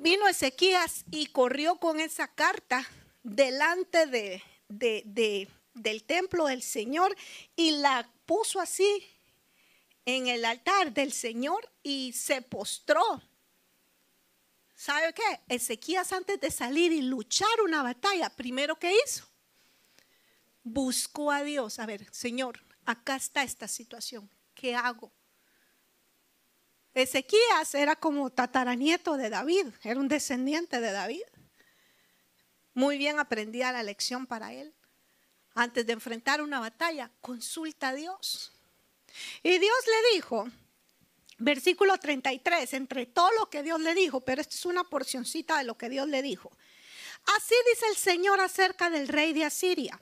Vino Ezequías y corrió con esa carta delante de, del templo del Señor y la puso así en el altar del Señor y se postró. ¿Sabe qué? Ezequías antes de salir y luchar una batalla, primero que hizo, buscó a Dios. A ver, Señor, acá está esta situación. ¿Qué hago? Ezequías era como tataranieto de David, era un descendiente de David. Muy bien aprendía la lección para él. Antes de enfrentar una batalla, consulta a Dios. Y Dios le dijo, versículo 33, entre todo lo que Dios le dijo, pero esta es una porcioncita de lo que Dios le dijo. Así dice el Señor acerca del rey de Asiria.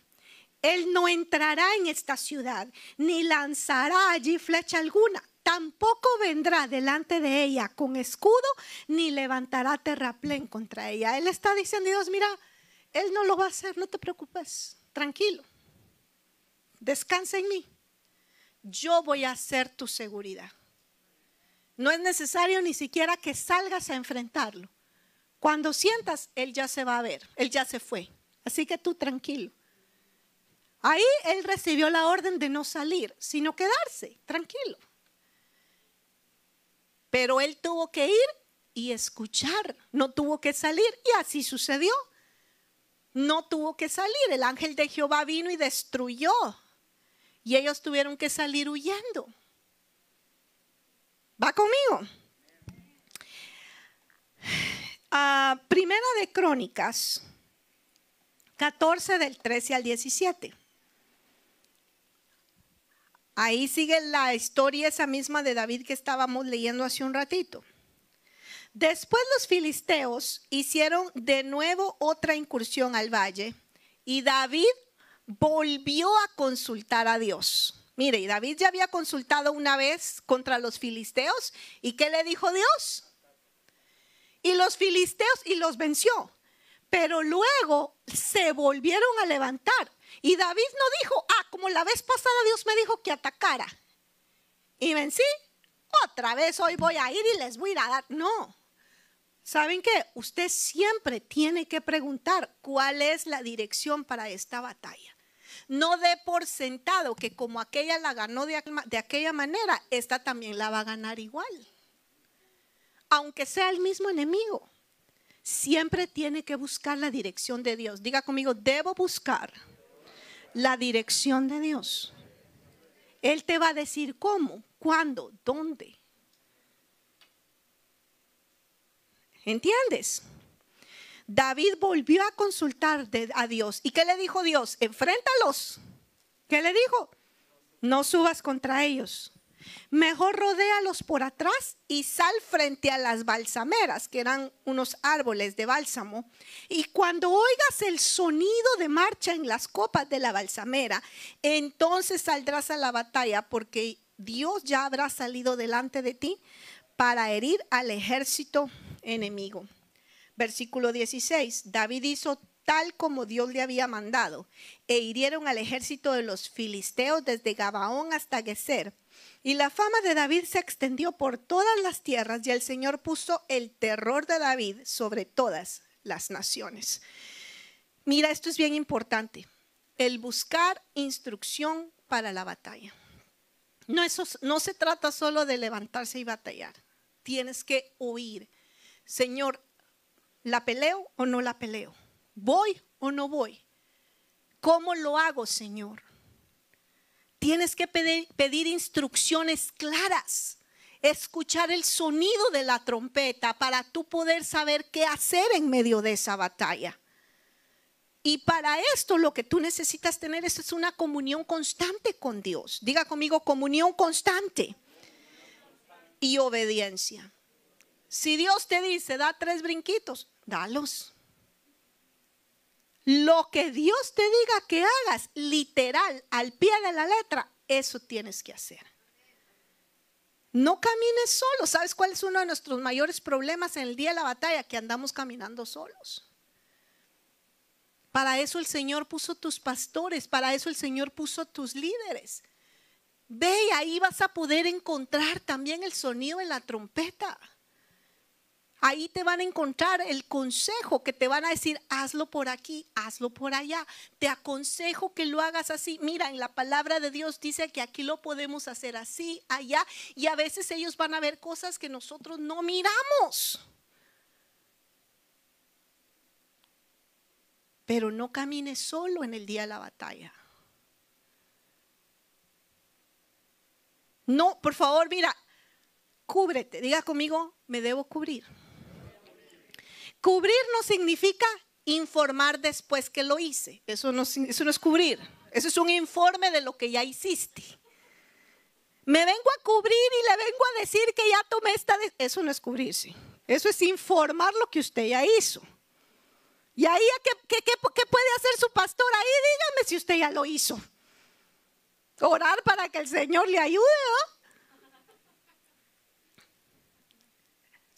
Él no entrará en esta ciudad, ni lanzará allí flecha alguna tampoco vendrá delante de ella con escudo, ni levantará terraplén contra ella. Él está diciendo, Dios, mira, Él no lo va a hacer, no te preocupes, tranquilo, descansa en mí. Yo voy a ser tu seguridad. No es necesario ni siquiera que salgas a enfrentarlo. Cuando sientas, Él ya se va a ver, Él ya se fue. Así que tú tranquilo. Ahí Él recibió la orden de no salir, sino quedarse, tranquilo. Pero él tuvo que ir y escuchar, no tuvo que salir y así sucedió. No tuvo que salir, el ángel de Jehová vino y destruyó y ellos tuvieron que salir huyendo. ¿Va conmigo? Ah, primera de Crónicas, 14 del 13 al 17. Ahí sigue la historia esa misma de David que estábamos leyendo hace un ratito. Después los filisteos hicieron de nuevo otra incursión al valle y David volvió a consultar a Dios. Mire, y David ya había consultado una vez contra los filisteos y ¿qué le dijo Dios? Y los filisteos y los venció. Pero luego se volvieron a levantar y David no dijo, ah, como la vez pasada Dios me dijo que atacara. Y vencí, otra vez hoy voy a ir y les voy a dar. No. ¿Saben qué? Usted siempre tiene que preguntar cuál es la dirección para esta batalla. No dé por sentado que como aquella la ganó de, de aquella manera, esta también la va a ganar igual. Aunque sea el mismo enemigo, siempre tiene que buscar la dirección de Dios. Diga conmigo, debo buscar la dirección de Dios. Él te va a decir cómo, cuándo, dónde. ¿Entiendes? David volvió a consultar a Dios. ¿Y qué le dijo Dios? Enfréntalos. ¿Qué le dijo? No subas contra ellos. Mejor rodéalos por atrás y sal frente a las balsameras, que eran unos árboles de bálsamo. Y cuando oigas el sonido de marcha en las copas de la balsamera, entonces saldrás a la batalla, porque Dios ya habrá salido delante de ti para herir al ejército enemigo. Versículo 16. David hizo tal como Dios le había mandado, e hirieron al ejército de los filisteos desde Gabaón hasta Geser y la fama de David se extendió por todas las tierras y el Señor puso el terror de David sobre todas las naciones. Mira, esto es bien importante. El buscar instrucción para la batalla. No, eso, no se trata solo de levantarse y batallar. Tienes que oír Señor, ¿la peleo o no la peleo? ¿Voy o no voy? ¿Cómo lo hago, Señor? Tienes que pedir, instrucciones claras, escuchar el sonido de la trompeta para tú poder saber qué hacer en medio de esa batalla. Y para esto lo que tú necesitas tener es una comunión constante con Dios. Diga conmigo, comunión constante y obediencia. Si Dios te dice, da tres brinquitos, dalos. Lo que Dios te diga que hagas, literal, al pie de la letra, eso tienes que hacer. No camines solo. ¿Sabes cuál es uno de nuestros mayores problemas en el día de la batalla? Que andamos caminando solos. Para eso el Señor puso tus pastores, para eso el Señor puso tus líderes. Ve y ahí vas a poder encontrar también el sonido de la trompeta. Ahí te van a encontrar el consejo que te van a decir, hazlo por aquí, hazlo por allá. Te aconsejo que lo hagas así. Mira, en la palabra de Dios dice que aquí lo podemos hacer así, allá. Y a veces ellos van a ver cosas que nosotros no miramos. Pero no camines solo en el día de la batalla. No, por favor, mira, cúbrete. Diga conmigo, me debo cubrir. Cubrir no significa informar después que lo hice. Eso no, eso no es cubrir. Eso es un informe de lo que ya hiciste. Me vengo a cubrir y le vengo a decir que ya tomé esta... Eso no es cubrirse. Eso es informar lo que usted ya hizo. Y ahí, ¿qué, qué, qué puede hacer su pastor ahí? Dígame si usted ya lo hizo. Orar para que el Señor le ayude.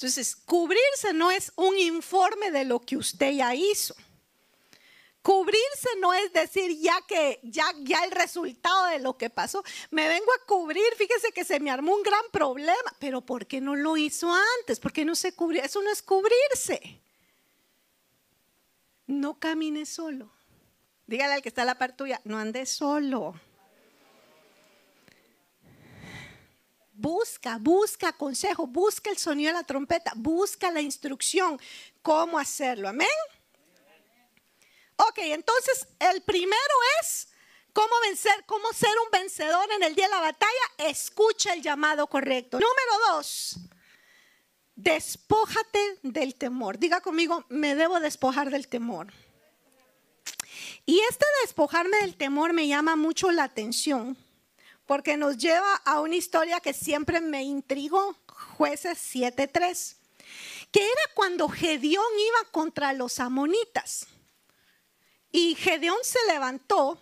Entonces, cubrirse no es un informe de lo que usted ya hizo. Cubrirse no es decir ya que ya, ya el resultado de lo que pasó. Me vengo a cubrir, fíjese que se me armó un gran problema, pero ¿por qué no lo hizo antes? ¿Por qué no se cubrió? Eso no es cubrirse. No camine solo. Dígale al que está a la par tuya, no ande solo. Busca, busca consejo, busca el sonido de la trompeta, busca la instrucción, cómo hacerlo. Amén. Ok, entonces el primero es cómo vencer, cómo ser un vencedor en el día de la batalla. Escucha el llamado correcto. Número dos, despójate del temor. Diga conmigo, me debo despojar del temor. Y este despojarme del temor me llama mucho la atención porque nos lleva a una historia que siempre me intrigó, jueces 7.3, que era cuando Gedeón iba contra los amonitas. Y Gedeón se levantó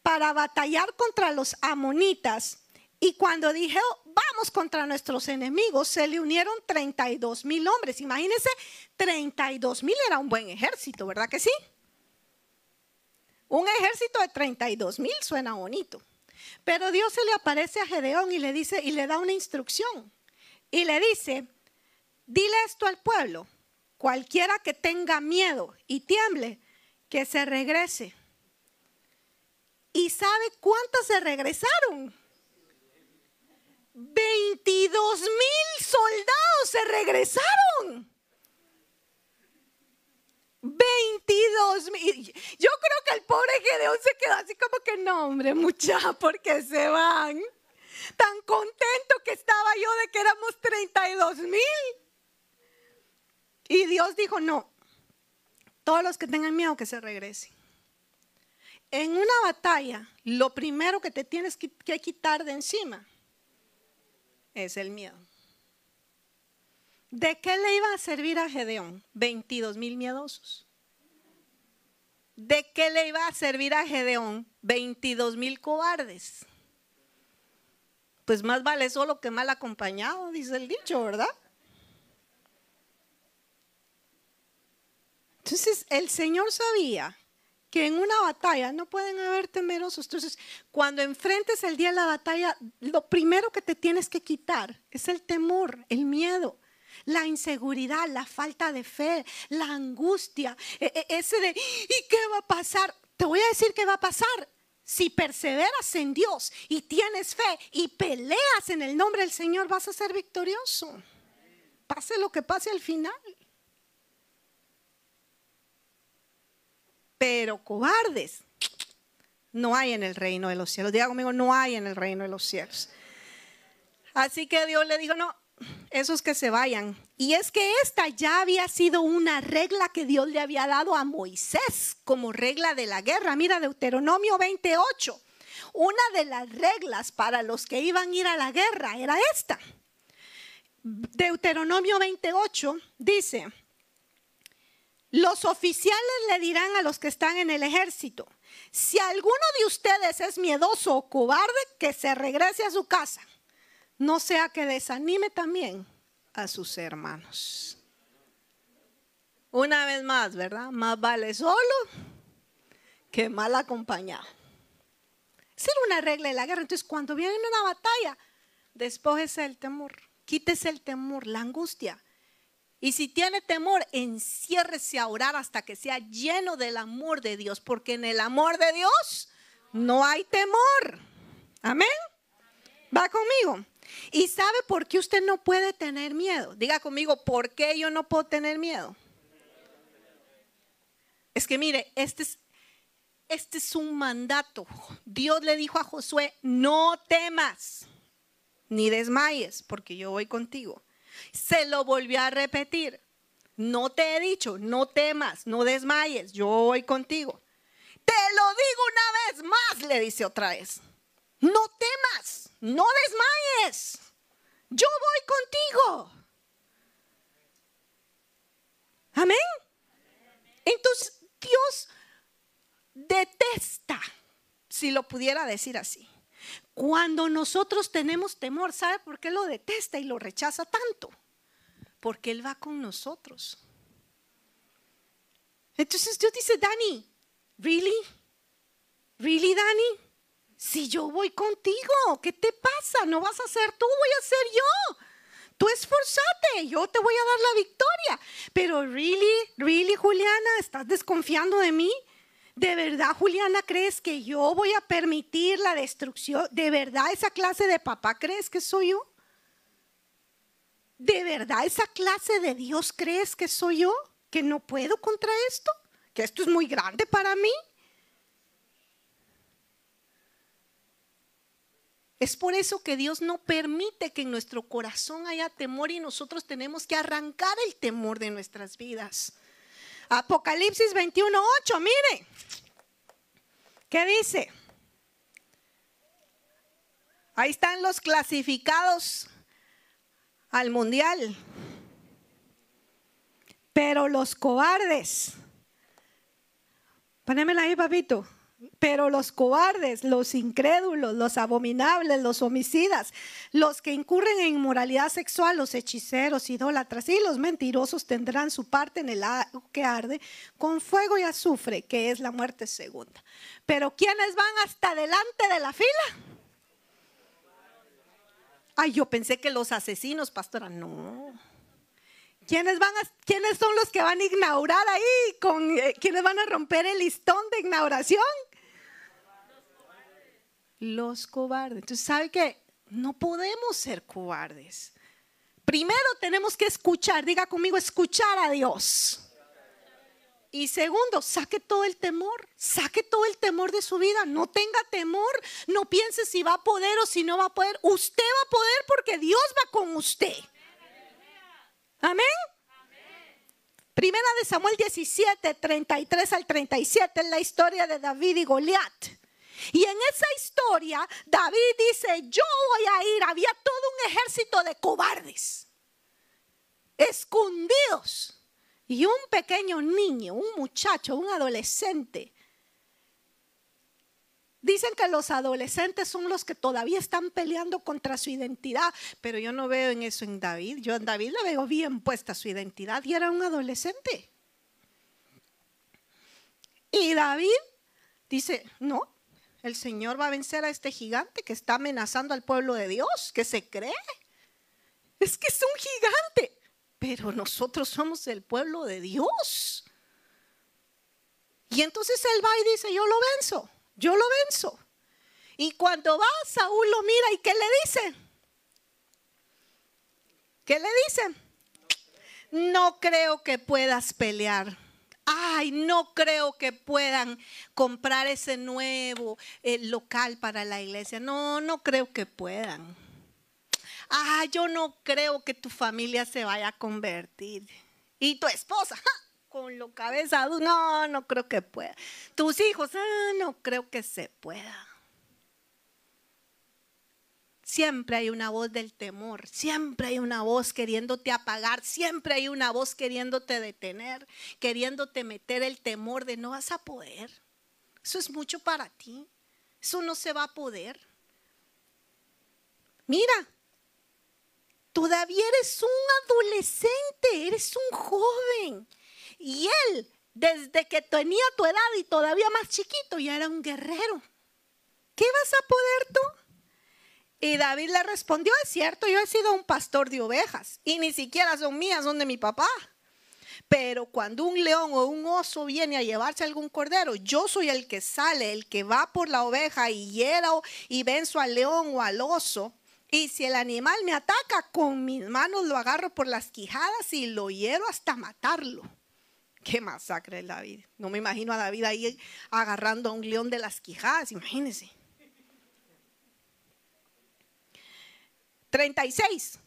para batallar contra los amonitas. Y cuando dijo, vamos contra nuestros enemigos, se le unieron 32 mil hombres. Imagínense, 32 mil era un buen ejército, ¿verdad que sí? Un ejército de 32 mil suena bonito. Pero Dios se le aparece a Gedeón y le dice y le da una instrucción. Y le dice, dile esto al pueblo, cualquiera que tenga miedo y tiemble, que se regrese. ¿Y sabe cuántas se regresaron? 22 mil soldados se regresaron. 22 mil. Yo creo que el pobre Gedeón se quedó así como que no, hombre, mucha, porque se van. Tan contento que estaba yo de que éramos 32 mil. Y Dios dijo, no, todos los que tengan miedo que se regresen. En una batalla, lo primero que te tienes que quitar de encima es el miedo. ¿De qué le iba a servir a Gedeón? 22 mil miedosos. ¿De qué le iba a servir a Gedeón? 22 mil cobardes. Pues más vale solo que mal acompañado, dice el dicho, ¿verdad? Entonces el Señor sabía que en una batalla no pueden haber temerosos. Entonces, cuando enfrentes el día de la batalla, lo primero que te tienes que quitar es el temor, el miedo la inseguridad, la falta de fe, la angustia, e, e, ese de, ¿y qué va a pasar? Te voy a decir qué va a pasar. Si perseveras en Dios y tienes fe y peleas en el nombre del Señor, vas a ser victorioso. Pase lo que pase al final. Pero cobardes no hay en el reino de los cielos. Diga conmigo, no hay en el reino de los cielos. Así que Dios le dijo, no, esos que se vayan. Y es que esta ya había sido una regla que Dios le había dado a Moisés como regla de la guerra. Mira Deuteronomio 28. Una de las reglas para los que iban a ir a la guerra era esta. Deuteronomio 28 dice, los oficiales le dirán a los que están en el ejército, si alguno de ustedes es miedoso o cobarde, que se regrese a su casa no sea que desanime también a sus hermanos. Una vez más, ¿verdad? Más vale solo que mal acompañado. Esa era una regla de la guerra. Entonces, cuando viene una batalla, despójese el temor, quítese el temor, la angustia. Y si tiene temor, enciérrese a orar hasta que sea lleno del amor de Dios, porque en el amor de Dios no hay temor. Amén. ¿Va conmigo? ¿Y sabe por qué usted no puede tener miedo? Diga conmigo, ¿por qué yo no puedo tener miedo? Es que mire, este es, este es un mandato. Dios le dijo a Josué, no temas ni desmayes, porque yo voy contigo. Se lo volvió a repetir. No te he dicho, no temas, no desmayes, yo voy contigo. Te lo digo una vez más, le dice otra vez. No temas, no desmayes. Yo voy contigo. Amén. Entonces Dios detesta, si lo pudiera decir así. Cuando nosotros tenemos temor, ¿sabe por qué lo detesta y lo rechaza tanto? Porque Él va con nosotros. Entonces Dios dice, Dani, ¿really? ¿Really, Dani? Si yo voy contigo, ¿qué te pasa? No vas a ser tú, voy a ser yo. Tú esforzate, yo te voy a dar la victoria. Pero, ¿really? ¿really, Juliana? ¿Estás desconfiando de mí? ¿De verdad, Juliana, crees que yo voy a permitir la destrucción? ¿De verdad esa clase de papá crees que soy yo? ¿De verdad esa clase de Dios crees que soy yo? ¿Que no puedo contra esto? ¿Que esto es muy grande para mí? Es por eso que Dios no permite que en nuestro corazón haya temor y nosotros tenemos que arrancar el temor de nuestras vidas. Apocalipsis 21:8, mire. ¿Qué dice? Ahí están los clasificados al mundial. Pero los cobardes. Ponémela ahí, papito. Pero los cobardes, los incrédulos, los abominables, los homicidas, los que incurren en inmoralidad sexual, los hechiceros, idólatras y los mentirosos tendrán su parte en el lago que arde con fuego y azufre, que es la muerte segunda. Pero ¿quiénes van hasta delante de la fila? Ay, yo pensé que los asesinos, pastora, no. ¿Quiénes, van ¿Quiénes son los que van a inaugurar ahí? Eh, ¿Quiénes van a romper el listón de inauguración? Los cobardes. Entonces, ¿sabe qué? No podemos ser cobardes. Primero tenemos que escuchar, diga conmigo, escuchar a Dios. Y segundo, saque todo el temor, saque todo el temor de su vida. No tenga temor, no piense si va a poder o si no va a poder. Usted va a poder porque Dios va con usted. Amén. Primera de Samuel 17, 33 al 37 es la historia de David y Goliat. Y en esa historia, David dice, yo voy a ir. Había todo un ejército de cobardes, escondidos. Y un pequeño niño, un muchacho, un adolescente. Dicen que los adolescentes son los que todavía están peleando contra su identidad, pero yo no veo en eso en David. Yo en David le veo bien puesta su identidad y era un adolescente. Y David dice, no, el Señor va a vencer a este gigante que está amenazando al pueblo de Dios, que se cree. Es que es un gigante, pero nosotros somos el pueblo de Dios. Y entonces él va y dice, yo lo venzo, yo lo venzo. Y cuando va, Saúl lo mira y ¿qué le dice? ¿Qué le dice? No creo que puedas pelear Ay, no creo que puedan comprar ese nuevo eh, local para la iglesia. No, no creo que puedan. Ah, yo no creo que tu familia se vaya a convertir. Y tu esposa, con lo cabeza, no, no creo que pueda. Tus hijos, ah, no creo que se pueda. Siempre hay una voz del temor, siempre hay una voz queriéndote apagar, siempre hay una voz queriéndote detener, queriéndote meter el temor de no vas a poder. Eso es mucho para ti. Eso no se va a poder. Mira, todavía eres un adolescente, eres un joven. Y él, desde que tenía tu edad y todavía más chiquito, ya era un guerrero. ¿Qué vas a poder tú? Y David le respondió, es cierto, yo he sido un pastor de ovejas y ni siquiera son mías, son de mi papá. Pero cuando un león o un oso viene a llevarse algún cordero, yo soy el que sale, el que va por la oveja y hiero y venzo al león o al oso. Y si el animal me ataca, con mis manos lo agarro por las quijadas y lo hiero hasta matarlo. Qué masacre David. No me imagino a David ahí agarrando a un león de las quijadas, imagínense. 36.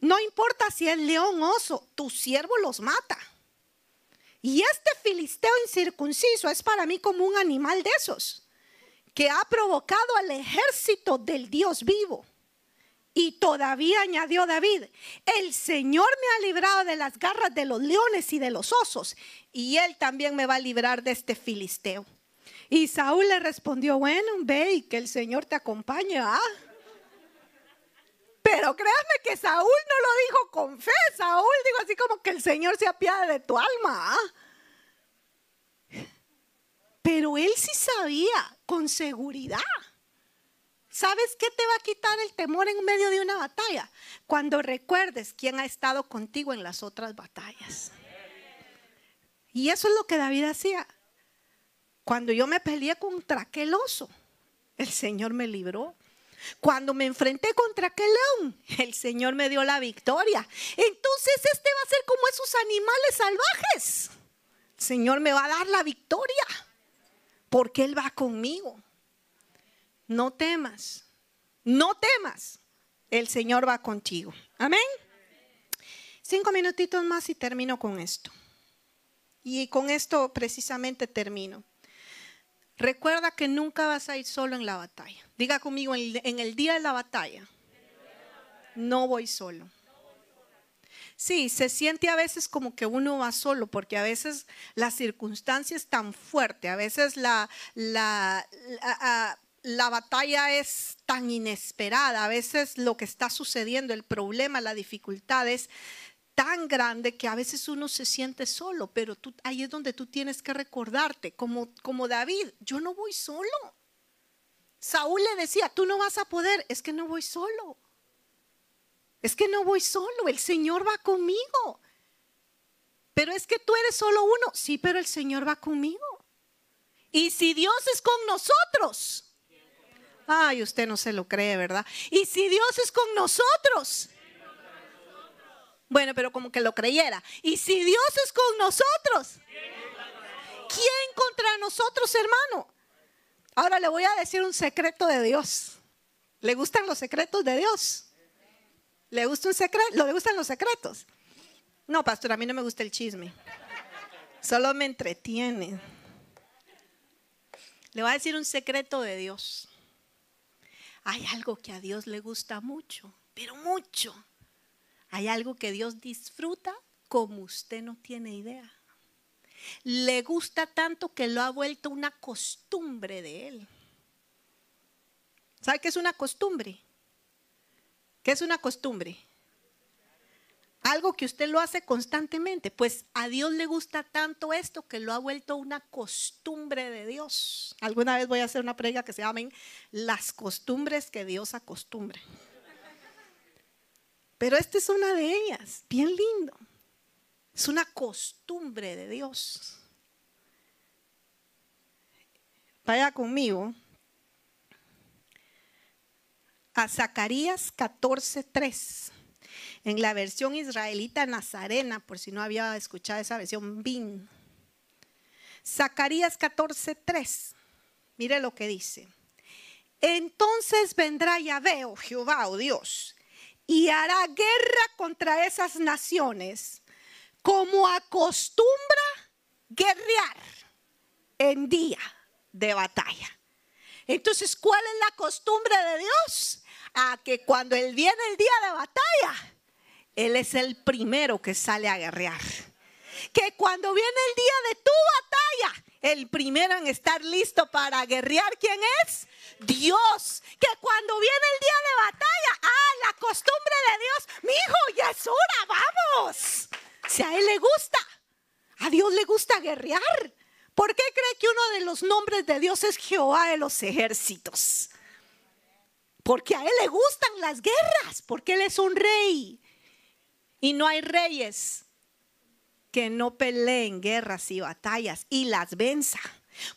No importa si es león oso, tu siervo los mata. Y este filisteo incircunciso es para mí como un animal de esos, que ha provocado al ejército del Dios vivo. Y todavía añadió David, el Señor me ha librado de las garras de los leones y de los osos, y él también me va a librar de este filisteo. Y Saúl le respondió, bueno, ve y que el Señor te acompañe. ¿ah? Pero créanme que Saúl no lo dijo con fe. Saúl dijo así como que el Señor se apiade de tu alma. ¿ah? Pero él sí sabía con seguridad. ¿Sabes qué te va a quitar el temor en medio de una batalla? Cuando recuerdes quién ha estado contigo en las otras batallas. Y eso es lo que David hacía. Cuando yo me peleé contra aquel oso, el Señor me libró. Cuando me enfrenté contra aquel león, el Señor me dio la victoria. Entonces este va a ser como esos animales salvajes. El Señor me va a dar la victoria porque Él va conmigo. No temas, no temas. El Señor va contigo. Amén. Cinco minutitos más y termino con esto. Y con esto precisamente termino. Recuerda que nunca vas a ir solo en la batalla. Diga conmigo, en el día de la batalla, no voy solo. Sí, se siente a veces como que uno va solo, porque a veces la circunstancia es tan fuerte, a veces la, la, la, batalla es tan inesperada, a veces lo que está sucediendo, el problema, la dificultad es tan grande que a veces uno se siente solo, pero tú, ahí es donde tú tienes que recordarte, como, como David, yo no voy solo. Saúl le decía, tú no vas a poder, es que no voy solo. Es que no voy solo, el Señor va conmigo. Pero es que tú eres solo uno, sí, pero el Señor va conmigo. Y si Dios es con nosotros, ay, usted no se lo cree, ¿verdad? Y si Dios es con nosotros, bueno, pero como que lo creyera. Y si Dios es con nosotros, ¿quién contra nosotros, hermano? Ahora le voy a decir un secreto de Dios. ¿Le gustan los secretos de Dios? ¿Le gusta un secreto? ¿Le gustan los secretos? No, pastor, a mí no me gusta el chisme. Solo me entretiene. Le voy a decir un secreto de Dios. Hay algo que a Dios le gusta mucho, pero mucho. Hay algo que Dios disfruta como usted no tiene idea. Le gusta tanto que lo ha vuelto una costumbre de él. ¿Sabe qué es una costumbre? ¿Qué es una costumbre? Algo que usted lo hace constantemente. Pues a Dios le gusta tanto esto que lo ha vuelto una costumbre de Dios. Alguna vez voy a hacer una prega que se llamen las costumbres que Dios acostumbre. Pero esta es una de ellas, bien lindo. Es una costumbre de Dios. Vaya conmigo a Zacarías 14:3. En la versión israelita nazarena, por si no había escuchado esa versión, BIN. Zacarías 14:3. Mire lo que dice. Entonces vendrá Yahvé, oh Jehová, oh Dios, y hará guerra contra esas naciones, como acostumbra guerrear en día de batalla. Entonces, ¿cuál es la costumbre de Dios? A que cuando Él viene el día de batalla, Él es el primero que sale a guerrear. Que cuando viene el día de tu batalla, el primero en estar listo para guerrear, ¿quién es? Dios. Que cuando viene el día de batalla, ah, la costumbre de Dios, mi hijo, ya es hora, vamos. Si a Él le gusta, a Dios le gusta guerrear. ¿Por qué cree que uno de los nombres de Dios es Jehová de los ejércitos? Porque a Él le gustan las guerras, porque Él es un rey. Y no hay reyes que no peleen guerras y batallas y las venza.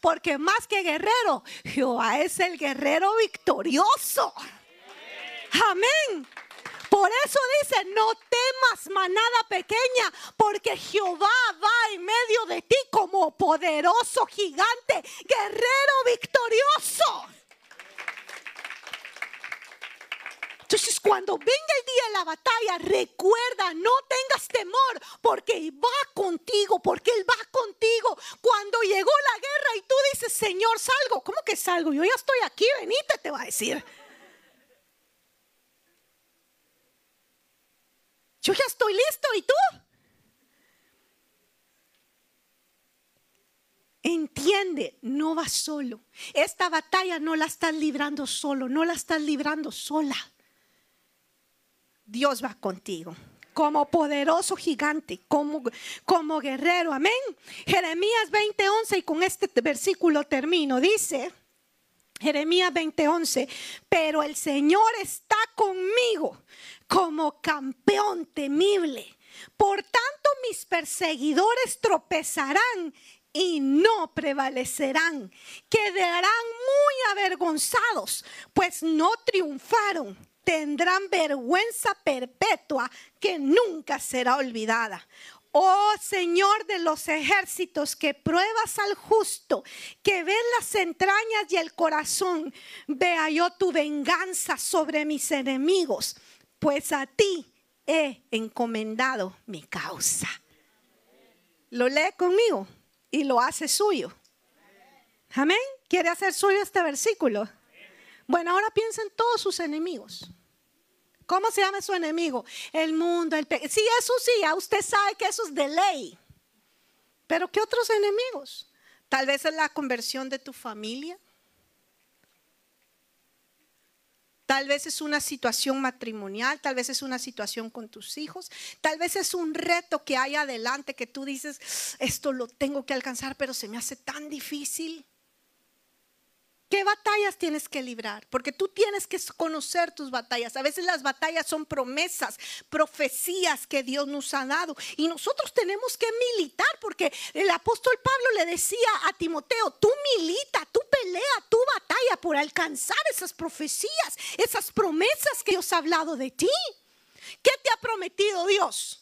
Porque más que guerrero, Jehová es el guerrero victorioso. Amén. Por eso dice, no temas manada pequeña, porque Jehová va en medio de ti como poderoso gigante, guerrero victorioso. Entonces, cuando venga el día de la batalla, recuerda, no tengas temor, porque va contigo, porque Él va contigo. Cuando llegó la guerra y tú dices, Señor, salgo. ¿Cómo que salgo? Yo ya estoy aquí, venite, te va a decir. Yo ya estoy listo, ¿y tú? Entiende, no vas solo. Esta batalla no la estás librando solo, no la estás librando sola. Dios va contigo como poderoso gigante, como, como guerrero. Amén. Jeremías 20:11 y con este versículo termino. Dice Jeremías 20:11, pero el Señor está conmigo como campeón temible. Por tanto, mis perseguidores tropezarán y no prevalecerán. Quedarán muy avergonzados, pues no triunfaron. Tendrán vergüenza perpetua que nunca será olvidada. Oh Señor de los ejércitos, que pruebas al justo, que ven las entrañas y el corazón, vea yo tu venganza sobre mis enemigos pues a ti he encomendado mi causa. Lo lee conmigo y lo hace suyo. Amén. ¿Quiere hacer suyo este versículo? Bueno, ahora piensa en todos sus enemigos. ¿Cómo se llama su enemigo? El mundo, el pecado. Sí, eso sí, ya usted sabe que eso es de ley. Pero ¿qué otros enemigos? Tal vez es la conversión de tu familia. Tal vez es una situación matrimonial, tal vez es una situación con tus hijos, tal vez es un reto que hay adelante que tú dices, esto lo tengo que alcanzar, pero se me hace tan difícil. ¿Qué batallas tienes que librar? Porque tú tienes que conocer tus batallas. A veces las batallas son promesas, profecías que Dios nos ha dado. Y nosotros tenemos que militar porque el apóstol Pablo le decía a Timoteo, tú milita, tú pelea, tú batalla por alcanzar esas profecías, esas promesas que Dios ha hablado de ti. ¿Qué te ha prometido Dios?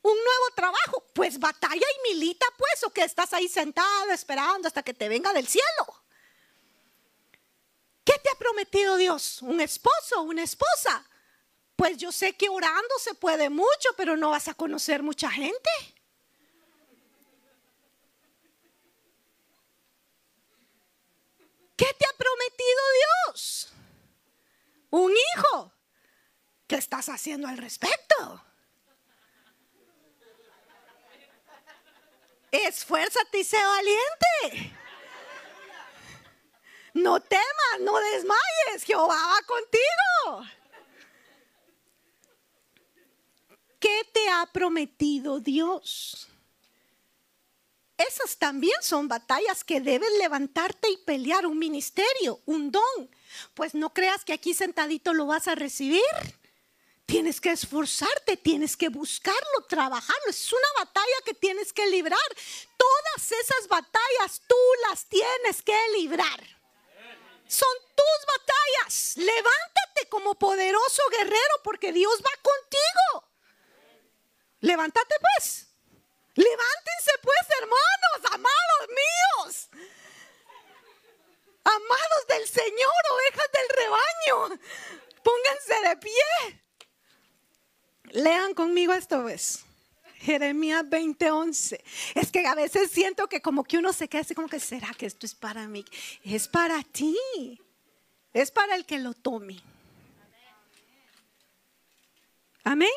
un nuevo trabajo, pues batalla y milita, pues, o que estás ahí sentado esperando hasta que te venga del cielo. ¿Qué te ha prometido Dios? ¿Un esposo? ¿Una esposa? Pues yo sé que orando se puede mucho, pero no vas a conocer mucha gente. ¿Qué te ha prometido Dios? Un hijo. ¿Qué estás haciendo al respecto? Esfuérzate y sé valiente. No temas, no desmayes, Jehová va contigo. ¿Qué te ha prometido Dios? Esas también son batallas que debes levantarte y pelear un ministerio, un don. Pues no creas que aquí sentadito lo vas a recibir. Tienes que esforzarte, tienes que buscarlo, trabajarlo. Es una batalla que tienes que librar. Todas esas batallas tú las tienes que librar son tus batallas. Levántate como poderoso guerrero porque Dios va contigo. Levántate pues. Levántense pues, hermanos, amados míos. Amados del Señor, ovejas del rebaño. Pónganse de pie. Lean conmigo esto, ¿ves? Jeremías 20:11. Es que a veces siento que como que uno se queda así como que, ¿será que esto es para mí? Es para ti. Es para el que lo tome. Amén.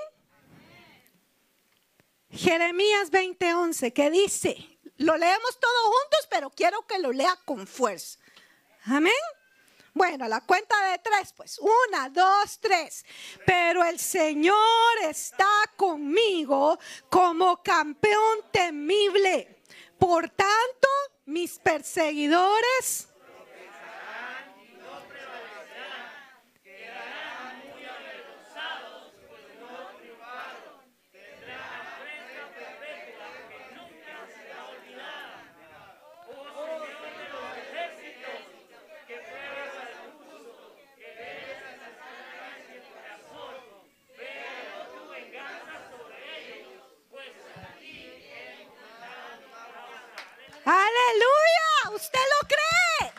Jeremías 20:11, que dice, lo leemos todos juntos, pero quiero que lo lea con fuerza. Amén. Bueno, la cuenta de tres, pues. Una, dos, tres. Pero el Señor está conmigo como campeón temible. Por tanto, mis perseguidores Aleluya, ¿usted lo cree?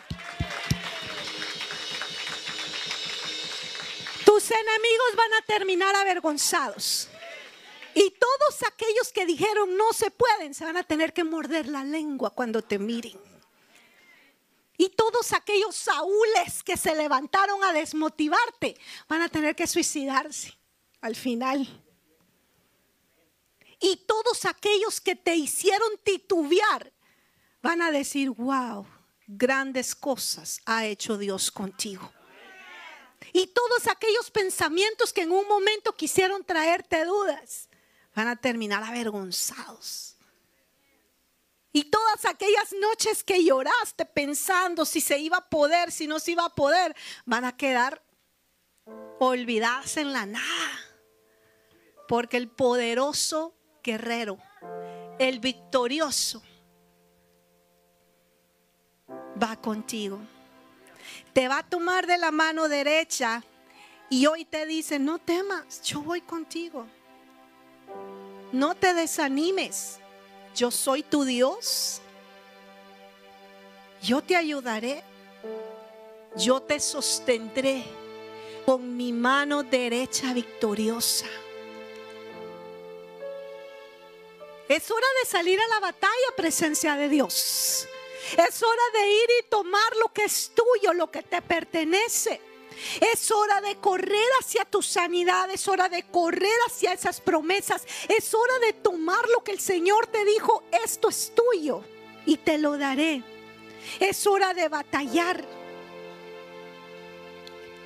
Tus enemigos van a terminar avergonzados. Y todos aquellos que dijeron no se pueden, se van a tener que morder la lengua cuando te miren. Y todos aquellos saúles que se levantaron a desmotivarte, van a tener que suicidarse al final. Y todos aquellos que te hicieron titubear, van a decir, wow, grandes cosas ha hecho Dios contigo. Y todos aquellos pensamientos que en un momento quisieron traerte dudas, van a terminar avergonzados. Y todas aquellas noches que lloraste pensando si se iba a poder, si no se iba a poder, van a quedar olvidadas en la nada. Porque el poderoso guerrero, el victorioso, va contigo. Te va a tomar de la mano derecha y hoy te dice, no temas, yo voy contigo. No te desanimes, yo soy tu Dios. Yo te ayudaré, yo te sostendré con mi mano derecha victoriosa. Es hora de salir a la batalla, presencia de Dios. Es hora de ir y tomar lo que es tuyo, lo que te pertenece. Es hora de correr hacia tu sanidad, es hora de correr hacia esas promesas, es hora de tomar lo que el Señor te dijo, esto es tuyo y te lo daré. Es hora de batallar.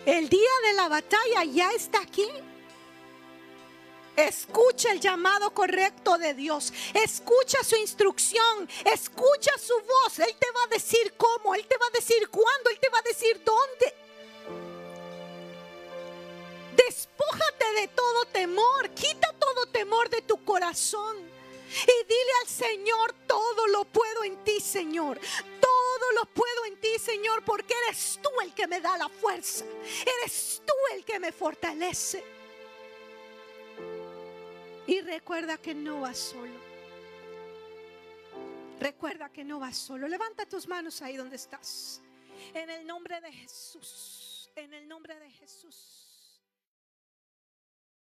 El día de la batalla ya está aquí. Escucha el llamado correcto de Dios. Escucha su instrucción. Escucha su voz. Él te va a decir cómo. Él te va a decir cuándo. Él te va a decir dónde. Despójate de todo temor. Quita todo temor de tu corazón. Y dile al Señor, todo lo puedo en ti, Señor. Todo lo puedo en ti, Señor, porque eres tú el que me da la fuerza. Eres tú el que me fortalece. Y recuerda que no vas solo. Recuerda que no vas solo. Levanta tus manos ahí donde estás. En el nombre de Jesús. En el nombre de Jesús.